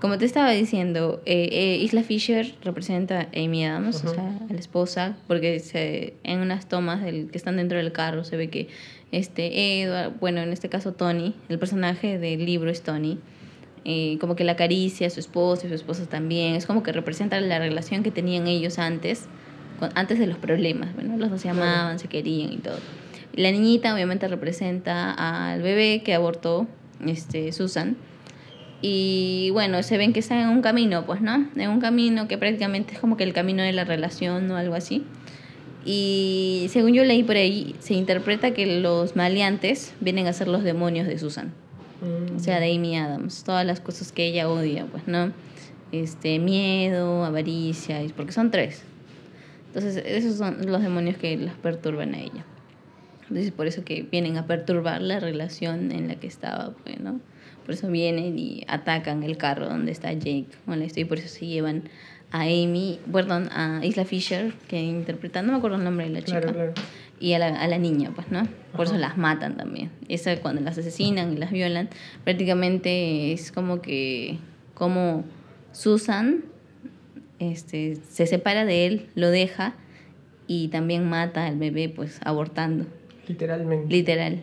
Como te estaba diciendo, eh, eh, Isla Fisher representa a Amy Adams, o sea, a la esposa, porque se, en unas tomas del, que están dentro del carro se ve que este Edward, bueno, en este caso Tony, el personaje del libro es Tony, eh, como que la acaricia a su esposa y su esposa también, es como que representa la relación que tenían ellos antes, con- antes de los problemas, bueno, los dos se amaban, se querían y todo. La niñita obviamente representa al bebé que abortó este, Susan. Y bueno, se ven que están en un camino, pues, ¿no? En un camino que prácticamente es como que el camino de la relación o algo así. Y según yo leí por ahí, se interpreta que los maleantes vienen a ser los demonios de Susan. Mm. O sea, de Amy Adams. Todas las cosas que ella odia, pues, ¿no? Este, miedo, avaricia, porque son tres. Entonces, esos son los demonios que las perturban a ella. Entonces, por eso que vienen a perturbar la relación en la que estaba, pues, ¿no? Por eso vienen y atacan el carro donde está Jake. Bueno, y por eso se llevan a Amy, perdón, a Isla Fisher, que interpreta, no me acuerdo el nombre de la chica Claro, claro. y a la, a la niña, pues, ¿no? Por eso Ajá. las matan también. Esa cuando las asesinan y las violan, prácticamente es como que como Susan este, se separa de él, lo deja y también mata al bebé, pues, abortando, Literalmente. literal.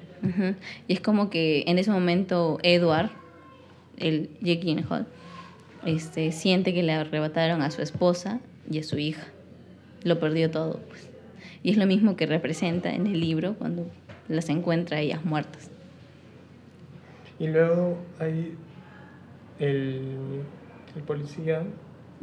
Y es como que en ese momento Edward, el Jake Gyllenhaal, este, siente que le arrebataron a su esposa y a su hija. Lo perdió todo, pues. Y es lo mismo que representa en el libro cuando las encuentra ellas muertas. Y luego hay el, el policía,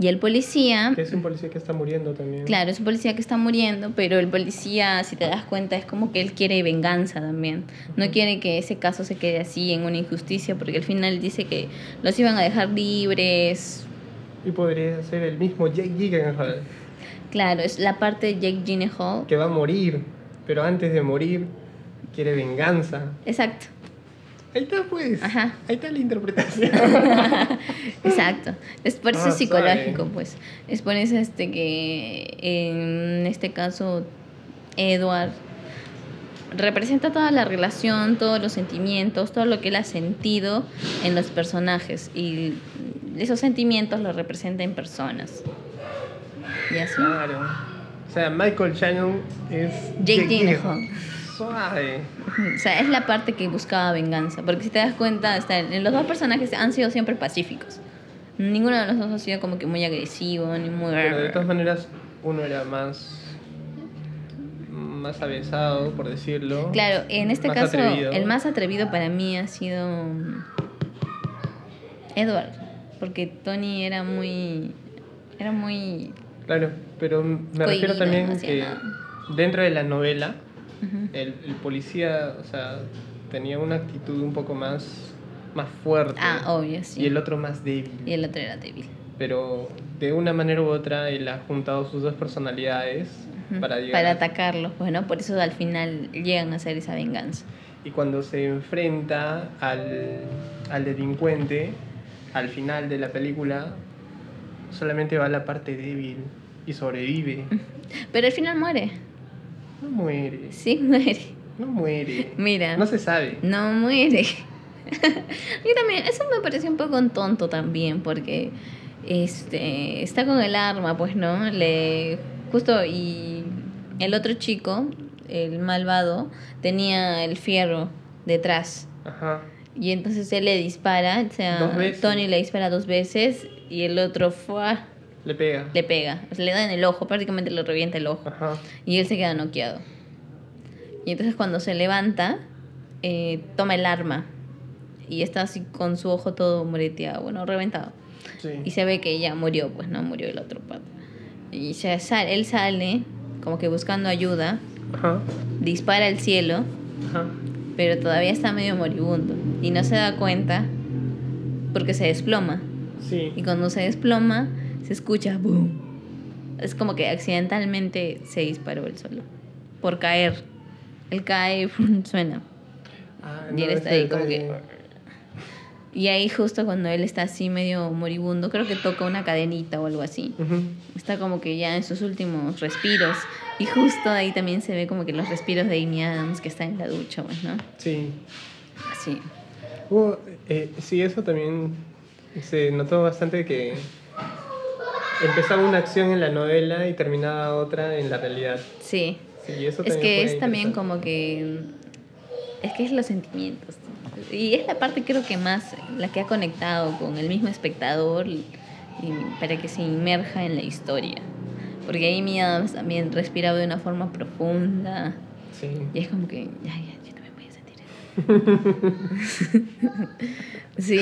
Y el policía, es un policía que está muriendo también. claro, es un policía que está muriendo, pero el policía, si te das cuenta, es como que él quiere venganza también. No quiere que ese caso se quede así en una injusticia, porque al final dice que los iban a dejar libres. Y podría ser el mismo Jake Gyllenhaal, Claro, es la parte de Jake Gyllenhaal. que va a morir, pero antes de morir quiere venganza. Exacto. Ahí está pues. Ajá. Ahí está la interpretación. Exacto. Es por eso Ah, psicológico, pues. Es por eso este que en este caso Edward representa toda la relación, todos los sentimientos, todo lo que él ha sentido en los personajes y esos sentimientos los representa en personas. Y así. claro. O sea, Michael Shannon es Jake Gyllenhaal. Suave. O sea, es la parte que buscaba venganza. Porque si te das cuenta, está, los dos personajes han sido siempre pacíficos. Ninguno de los dos ha sido como que muy agresivo, ni muy... Pero de todas maneras, uno era más. más avesado, por decirlo. Claro, en este caso, atrevido. el más atrevido para mí ha sido mm, Edward. Porque Tony era muy... Era muy... Claro, pero me refiero también que nada. dentro de la novela el, el policía, o sea, tenía una actitud un poco más, más fuerte. Ah, obvio, sí. Y el otro más débil. Y el otro era débil. Pero de una manera u otra él ha juntado sus dos personalidades Ujú. para llegar. Para atacarlo. Bueno, por eso al final llegan a hacer esa venganza. Y cuando se enfrenta al, al delincuente, al final de la película, solamente va a la parte débil y sobrevive. Pero al final muere. No muere, Sí, muere. no muere. Mira. No se sabe. No muere. Yo también, eso me pareció un poco tonto también, porque este está con el arma, pues, ¿no? Le justo y el otro chico, el malvado, tenía el fierro detrás. Ajá. Y entonces él le dispara, o sea. Tony le dispara dos veces y el otro ¡fua! Le pega. le pega, o sea, le da en el ojo, prácticamente le revienta el ojo. Ajá. Y él se queda noqueado. Y entonces cuando se levanta, eh, toma el arma. Y está así con su ojo todo moreteado, bueno, reventado. Sí. Y se ve que ya murió, pues no murió el otro pato. Y se sale, él sale como que buscando ayuda, Ajá. dispara al cielo, Ajá. pero todavía está medio moribundo. Y no se da cuenta porque se desploma. Sí. Y cuando se desploma, se escucha boom. Es como que accidentalmente se disparó él solo. Por caer. Él cae suena. Ah, Y él no, está ese ahí como que- Y ahí justo cuando él está así medio moribundo, creo que toca una cadenita o algo así. Está como que ya en sus últimos respiros. Y justo ahí también se ve como que los respiros de Amy Adams que está en la ducha, pues, ¿no? Sí. Así. Eh, sí, eso también se notó bastante que empezaba una acción en la novela y terminaba otra en la realidad. Sí. Sí, eso Es que es también como que... Es que es los sentimientos. Y es la parte creo que más, la que ha conectado con el mismo espectador y, y para que se inmerja en la historia. Porque Amy Adams también respiraba de una forma profunda Sí. y es como que, ya, sí,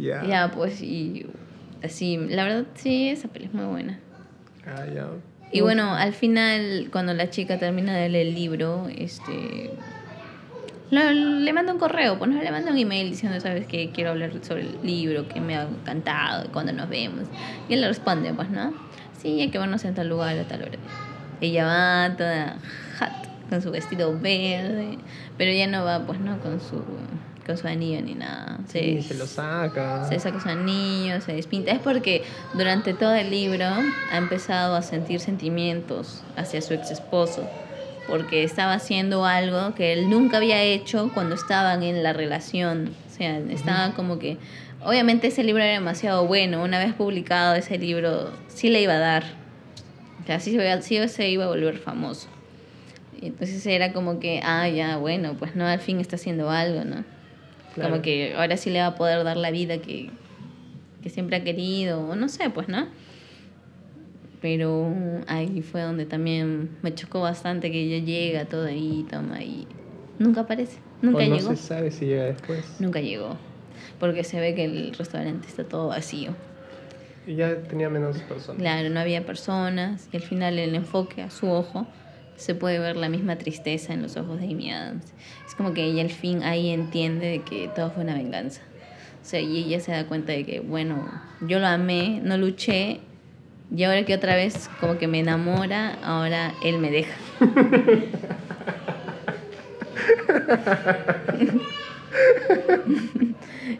Ya. ya pues y así, la verdad sí, esa peli es muy buena. Ah, ya. Y bueno, al final, cuando la chica termina de leer el libro, este lo- le manda un correo, pues no le manda un email diciendo, sabes que quiero hablar sobre el libro, que me ha encantado, cuando nos vemos. Y él le responde, pues, ¿no? Sí, hay que vernos en tal lugar a tal hora. Ella va toda hot, con su vestido verde, pero ella no va, pues, ¿no? Con su, con su anillo ni nada. Sí, se lo saca. Se saca su anillo, se despinta. Es porque durante todo el libro ha empezado a sentir sentimientos hacia su ex esposo. Porque estaba haciendo algo que él nunca había hecho cuando estaban en la relación. O sea, estaba como que. Obviamente ese libro era demasiado bueno. Una vez publicado ese libro, sí le iba a dar. O sea, se sí se iba a volver famoso. Y entonces era como que, ah, ya, bueno, pues no, al fin está haciendo algo, ¿no? Claro. Como que ahora sí le va a poder dar la vida que, que siempre ha querido, o no sé, pues, ¿no? Pero ahí fue donde también me chocó bastante que ella llega todo ahí, toma y nunca aparece, nunca o no llegó, se sabe si llega después. nunca llegó, porque se ve que el restaurante está todo vacío. Y ya tenía menos personas. Claro, no había personas y al final el enfoque a su ojo se puede ver la misma tristeza en los ojos de Amy Adams. Es como que ella al fin ahí entiende de que todo fue una venganza. O sea, y ella se da cuenta de que, bueno, yo lo amé, no luché, y ahora que otra vez como que me enamora, ahora él me deja.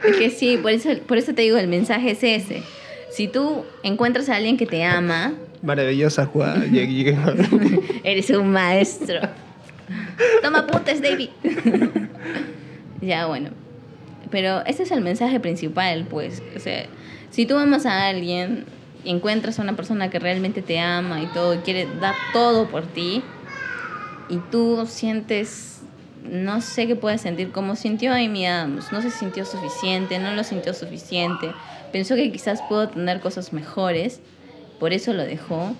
es que sí, por eso, por eso te digo, el mensaje es ese. Si tú encuentras a alguien que te ama, Maravillosa jugada. Eres un maestro. Toma apuntes, David. ya, bueno. Pero ese es el mensaje principal, pues. O sea, si tú amas a alguien y encuentras a una persona que realmente te ama y todo, y quiere dar todo por ti, y tú sientes, no sé qué puedes sentir, como sintió Amy Adams, no se sintió suficiente, no lo sintió suficiente, pensó que quizás pudo tener cosas mejores, por eso lo dejó.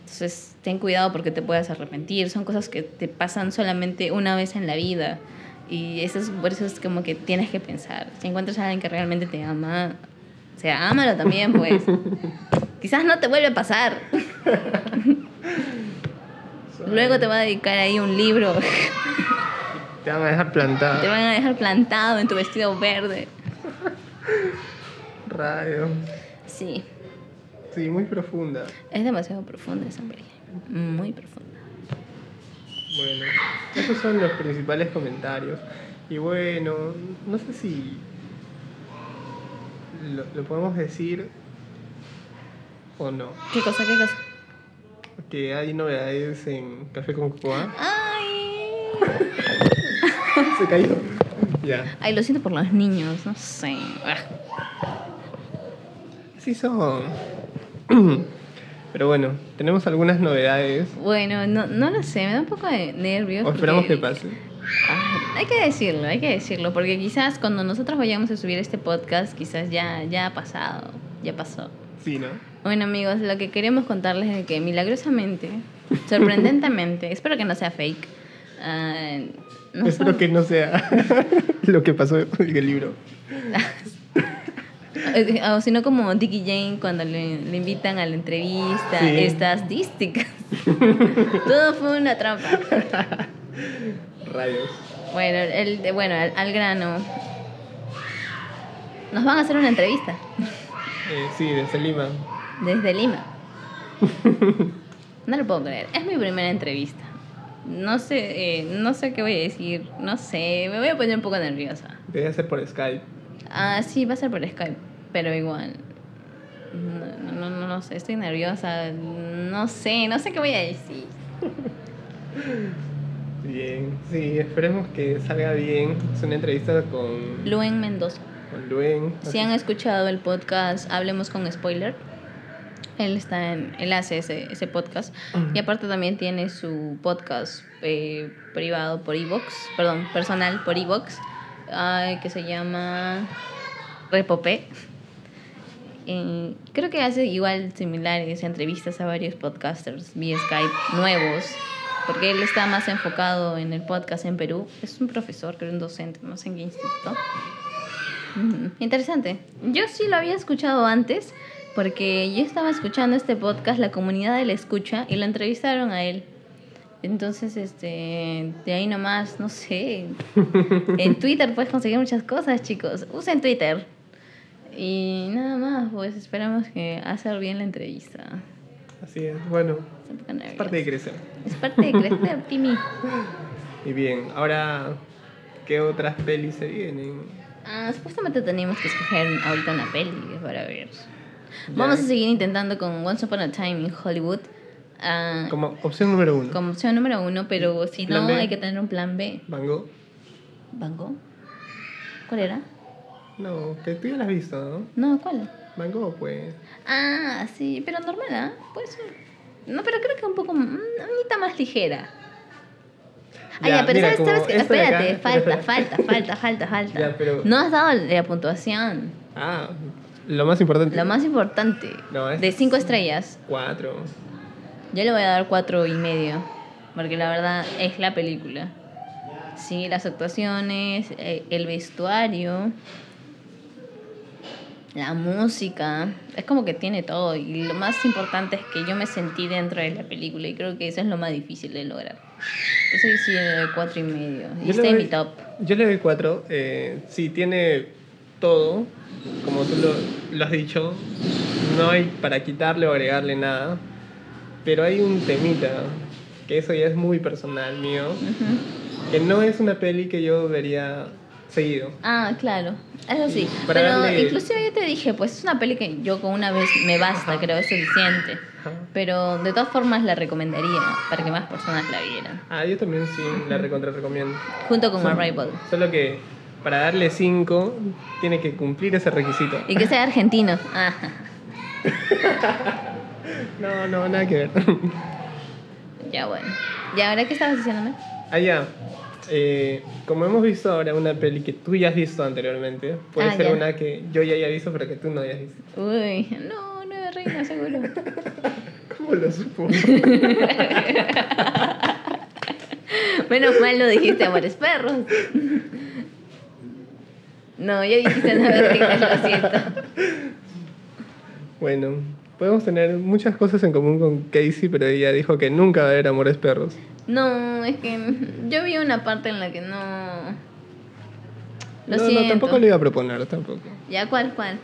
Entonces, ten cuidado porque te puedes arrepentir. Son cosas que te pasan solamente una vez en la vida. Y eso es, por eso es como que tienes que pensar. Si encuentras a alguien que realmente te ama, o sea, ámalo también, pues. Quizás no te vuelve a pasar. Luego te va a dedicar ahí un libro. Te van a dejar plantado. Te van a dejar plantado en tu vestido verde. Radio. Sí, Sí, muy profunda. es demasiado profunda esa peli. Muy profunda. Bueno, esos son los principales comentarios. Y bueno, no sé si lo, lo podemos decir o no. ¿Qué cosa, qué cosa? Que hay novedades en Café con Cocoa. Ay. Se cayó. Ya. Ay, lo siento por los niños, no sé. Ah. Así son. Pero bueno, tenemos algunas novedades. Bueno, no, no lo sé, me da un poco de nervios. O esperamos porque- que pase. Ay, hay que decirlo, hay que decirlo, porque quizás cuando nosotros vayamos a subir este podcast, quizás ya, ya ha pasado, ya pasó. Sí, ¿no? Bueno amigos, lo que queremos contarles es que milagrosamente, sorprendentemente, espero que no sea fake, ah, no Espero son- que no sea lo que pasó en el libro. Eh, O sino como Dicky Jane cuando le, le invitan a la entrevista, Sí. estas dísticas. Todo fue una trampa. Rayos. Bueno, el, bueno al, al grano. Nos van a hacer una entrevista Eh, sí, desde Lima. desde Lima. No lo puedo creer. Es mi primera entrevista. No sé, eh, no sé qué voy a decir. No sé, me voy a poner un poco nerviosa. Debe ser por Skype. Ah, sí, va a ser por Skype, pero igual. No, no, no, no sé, estoy nerviosa. No sé, no sé qué voy a decir. Bien. Sí, esperemos que salga bien. Es una entrevista con, Luen Mendoza. con Luen. Si han escuchado el podcast Hablemos con Spoiler, él está en, él hace ese, ese podcast. Y aparte también tiene su podcast eh, privado por Evox, perdón, personal por Evox, ay, que se llama Repopé. Eh, creo que hace igual similares entrevistas a varios podcasters vía Skype nuevos, porque él está más enfocado en el podcast en Perú. Es un profesor, creo, un docente, no sé en qué instituto. Interesante. Yo sí lo había escuchado antes porque yo estaba escuchando este podcast, la comunidad de la escucha, y lo entrevistaron a él. Entonces, este, de ahí nomás, no sé. En Twitter puedes conseguir muchas cosas, chicos. Usen Twitter. Y nada más, pues esperamos que hacer bien la entrevista. Así es. Bueno, es parte de crecer. Es parte de crecer, Timmy. Y bien, ahora, ¿qué otras pelis se vienen? Ah, supuestamente teníamos que escoger ahorita una peli para ver. Ya. Vamos a seguir intentando con Once Upon a Time in Hollywood. ah, Como opción número uno. como opción número uno, pero si no, B. hay que tener un plan B. ¿Van Gogh? ¿Cuál era? No, que tú ya la has visto, ¿no? No, ¿cuál? Van Gogh, pues. Ah, sí, pero normal, ¿ah? Puede ser. No, pero creo que un poco, mm, una mitad más ligera. Ah, Ya, ya, pero mira, ¿sabes, sabes acá- Espérate, falta, falta, falta, falta, falta. Ya, pero- No has dado la puntuación. Ah, lo más importante. Lo más importante. No, es- De cinco estrellas. Cuatro. Yo le voy a dar cuatro y medio. Porque la verdad es la película. Sí, las actuaciones, eh, el vestuario, la música. Es como que tiene todo. Y lo más importante es que yo me sentí dentro de la película. Y creo que eso es lo más difícil de lograr. Eso sí le doy cuatro y medio. Y está en mi top. Yo le doy cuatro. Eh, sí, tiene todo. Como tú lo, lo has dicho. No hay para quitarle o agregarle nada. Pero hay un temita. Que eso ya es muy personal mío. Ujú. Que no es una peli que yo vería seguido. Ah, claro. Eso sí. Para Pero darle- inclusive yo te dije, pues es una peli que yo con una vez me basta, creo, es suficiente. Ajá. Pero de todas formas la recomendaría para que más personas la vieran. Ah, yo también sí la recontra recomiendo. Junto con Solo- Arrival. Solo que para darle 5 tiene que cumplir ese requisito. Y que sea argentino. Ah, No, no, nada que ver. ya bueno. ¿Y ahora qué estabas diciéndome? Ah, ya. Eh, como hemos visto ahora una peli que tú ya has visto anteriormente, puede Ah, ser ya. una que yo ya haya visto pero que tú no hayas visto. Uy, no, no es reina, seguro. ¿Cómo lo supo? Menos mal lo dijiste, amores perros. No, ya dijiste no es reina, lo siento. bueno, Podemos tener muchas cosas en común con Casey, pero ella dijo que nunca va a haber amores perros. No, es que yo vi una parte en la que no. Lo no, siento. no, tampoco le iba a proponer, tampoco. ¿Ya cuál, cuál?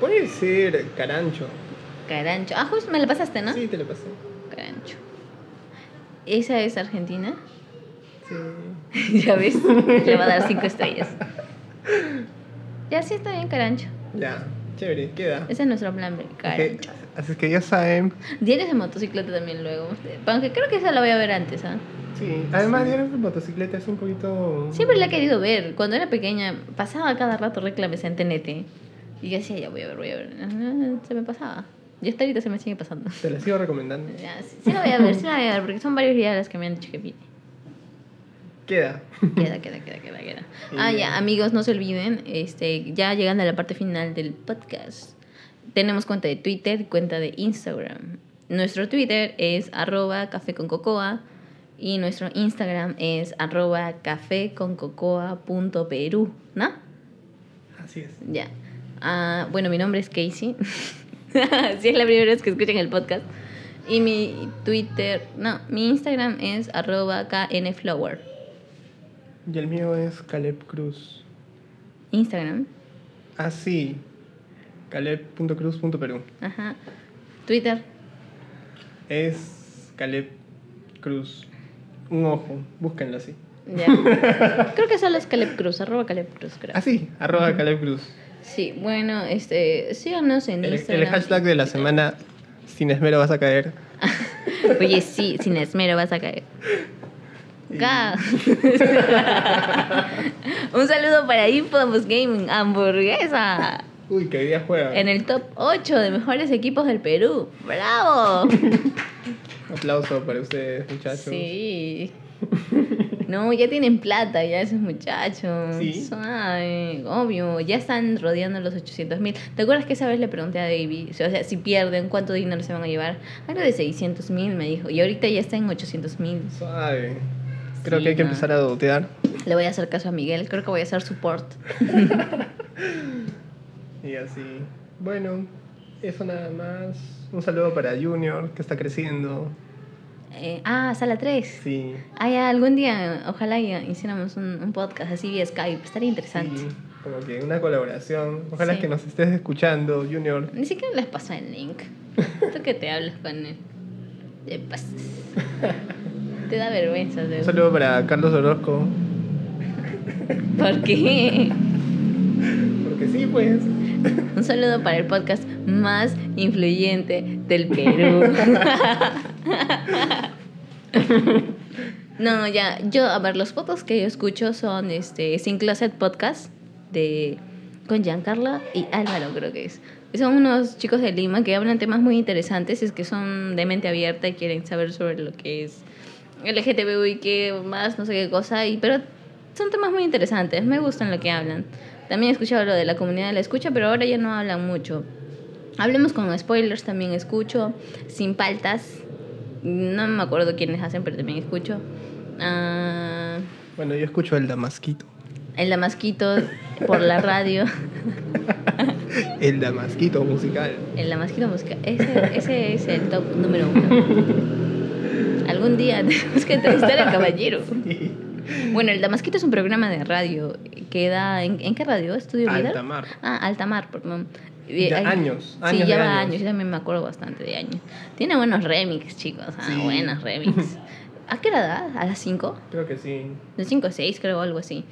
Puede ser Carancho. Carancho. Ah, justo me la pasaste, ¿no? Sí, te lo pasé. Carancho. ¿Esa es Argentina? Sí. ya ves, le va a dar cinco estrellas. Ya sí está bien, Carancho. Ya, chévere, queda. Ese es nuestro plan B, Ok, Carancho. Así que ya saben. Diarios de motocicleta también luego. Aunque creo que esa la voy a ver antes, ¿ah? Sí, además diario de motocicleta es un poquito. Siempre la he querido ver. Cuando era pequeña, pasaba cada rato reclames en TNT. Y yo decía, ya voy a ver, voy a ver. Se me pasaba. Y hasta ahorita se me sigue pasando. Te la sigo recomendando. Sí, sí la voy a ver, sí la voy a ver, porque son varios días las que me han dicho que viene. Queda. Queda, queda, queda, queda, queda. Ah, ya, amigos, no se olviden, este, ya llegando a la parte final del podcast, tenemos cuenta de Twitter y cuenta de Instagram. Nuestro Twitter es arroba café con cocoa y nuestro Instagram es arroba café con cocoa punto perú, ¿no? Así es. Ya. Ah, bueno, mi nombre es Casey. si es la primera vez que escuchan el podcast. Y mi Twitter, no, mi Instagram es arroba knflower. Y el mío es Caleb Cruz. Instagram. Así. Caleb.cruz.perú. Ajá. Twitter. Es Caleb Cruz. Un ojo. Búsquenlo así. Ya. creo que solo es Caleb Cruz, arroba Caleb Cruz, creo. Así. Arroba Caleb Cruz. Sí, bueno, este, síganos en El, Instagram. el hashtag de la semana. Sin esmero vas a caer. Oye, sí, sin esmero vas a caer. Ga. Un saludo para Infamous Gaming Hamburguesa. Uy, que día juega. En el top 8 de mejores equipos del Perú. ¡Bravo! Aplauso para ustedes, muchachos. Sí. No, ya tienen plata, ya esos muchachos. Sí. Suave, obvio. Ya están rodeando los 800 mil. ¿Te acuerdas que esa vez le pregunté a David? O sea, si pierden, ¿cuánto dinero se van a llevar? Algo de 600 mil, me dijo. Y ahorita ya está en 800 mil. Suave. Creo que hay que empezar a dotear. Le voy a hacer caso a Miguel. Creo que voy a hacer support. Y así. Bueno, eso nada más. Un saludo para Junior, que está creciendo. Eh, ah, sala 3. Sí. Ah, ya, algún día, ojalá ya hiciéramos un, un podcast así vía Skype. Estaría interesante. Sí, como que una colaboración. Ojalá Sí. que nos estés escuchando, Junior. Ni siquiera les pasó el link. Tú que te hablas con él. Te pasas. Te da vergüenza, Un saludo para Carlos Orozco. ¿Por qué? Porque sí, pues. Un saludo para el podcast más influyente del Perú. No, ya, yo, a ver, los podcasts que yo escucho son este Sin Closet Podcast de con Giancarlo y Álvaro, creo que es. Son unos chicos de Lima que hablan temas muy interesantes, es que son de mente abierta y quieren saber sobre lo que es LGTBI y qué más, no sé qué cosa, y, pero son temas muy interesantes, me gustan lo que hablan. También he escuchado lo de la comunidad de la escucha, pero ahora ya no hablan mucho. Hablemos con spoilers, también escucho. Sin paltas, no me acuerdo quiénes hacen, pero también escucho. Ah, Bueno, yo escucho el Damasquito. el Damasquito por la radio. El Damasquito musical. El Damasquito Música. Ese, ese es el top número uno. Algún día tenemos que entrevistar al caballero. Bueno, el Damasquito es un programa de radio que da. ¿En, en qué radio? ¿Estudio Líder? Altamar. Ah, Altamar, perdón. Ya Hay- años, Sí, años de lleva años. años. Yo también me acuerdo bastante de años. Tiene buenos remix, chicos. Ah, Sí. buenos remix. ¿A qué hora da? ¿A las 5? Creo que sí. De 5 a 6, creo, algo así.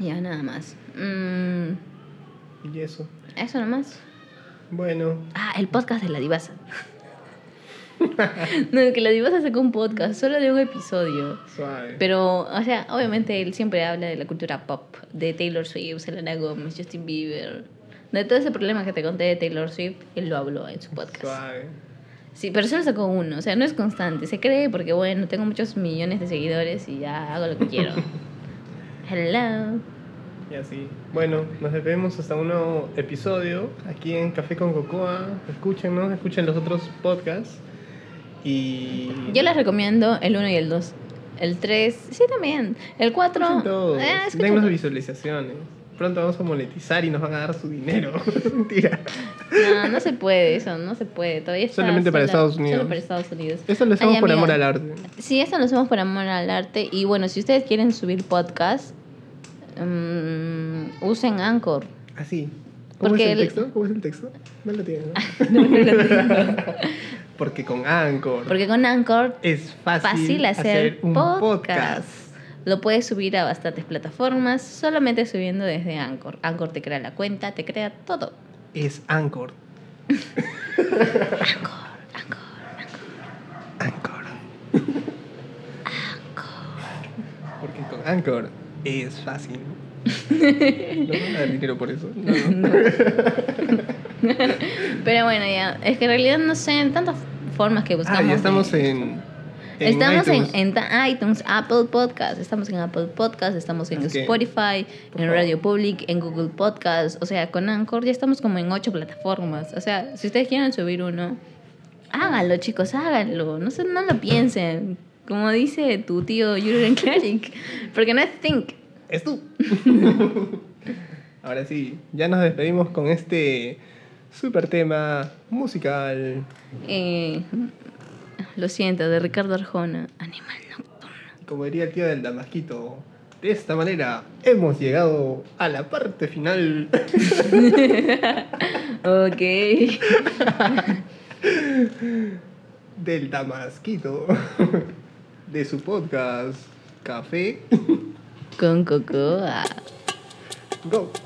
Ya, nada más. Mm, Y eso. eso nomás. Bueno, Ah, el podcast de la divasa. no, que la divasa sacó un podcast solo de un episodio. suave. Pero, o sea, obviamente él siempre habla de la cultura pop, de Taylor Swift, Selena Gomez, Justin Bieber. De todo ese problema que te conté de Taylor Swift, él lo habló en su podcast. Suave. Sí, pero solo sacó uno, o sea, no es constante. Se cree porque, bueno, tengo muchos millones de seguidores y ya hago lo que quiero. Hello. Y así. Bueno, nos vemos hasta un nuevo episodio aquí en Café con Cocoa. Escúchenos, escuchen los otros podcasts. Y. Yo les recomiendo el 1 y el 2. El 3, sí también. El 4, Escuchen todos. eh, Dennos visualizaciones. pronto vamos a monetizar y nos van a dar su dinero. Mentira. No, no se puede eso, no se puede. Todavía está Solamente para sola- Estados Unidos. Solo para Estados Unidos. Eso lo hacemos Ay, por amor al arte. Sí, eso lo hacemos por amor al arte. Y bueno, si ustedes quieren subir podcast, mm, usen Anchor. Así. ¿Cómo Porque es el el- texto? ¿Cómo es el texto? No lo tiene, ¿no? No, no lo tengo. Porque con Anchor Porque con Anchor es fácil, fácil hacer, un podcast. podcast. Lo puedes subir a bastantes plataformas solamente subiendo desde Anchor. Anchor te crea la cuenta, te crea todo. Es Anchor. Anchor, Anchor. Anchor. Porque con Anchor es fácil. No me van a dar dinero por eso. No, no. Pero bueno, ya. Es que en realidad no sé, en tantas formas que buscamos. Ah, ya estamos de- en. estamos en, iTunes. en ta- iTunes, Apple Podcast, estamos en Apple Podcast, estamos en que, Spotify, por en favor. Radio Public, en Google Podcast. O sea, con Anchor ya estamos como en ocho plataformas. O sea, si ustedes quieren subir uno, háganlo, chicos, háganlo. No, se, no lo piensen. Como dice tu tío Jurgen Klarik. Porque no es think. Es tú. Ahora sí, ya nos despedimos con este super tema musical. Eh, lo siento, de Ricardo Arjona, Animal Nocturno. Como diría el tío del Damasquito, de esta manera hemos llegado a la parte final Ok. del Damasquito, de su podcast Café Con Cocoa. Go.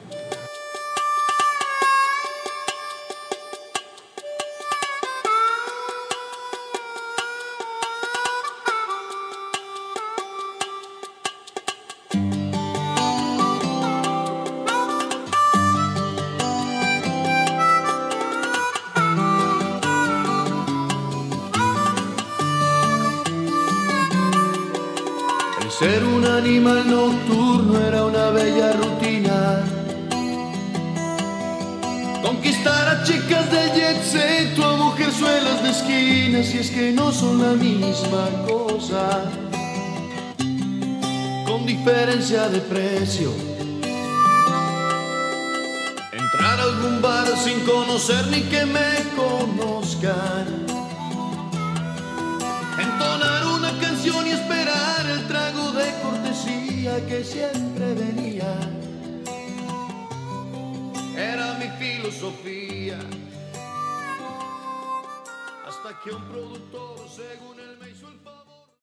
Chicas del jet set o a mujerzuelas de esquinas, y es que no son la misma cosa. Con diferencia de precio. Entrar a algún bar sin conocer ni que me conozcan. Entonar una canción y esperar el trago de cortesía que siempre venía. Filosofía. Hasta que un productor, según el.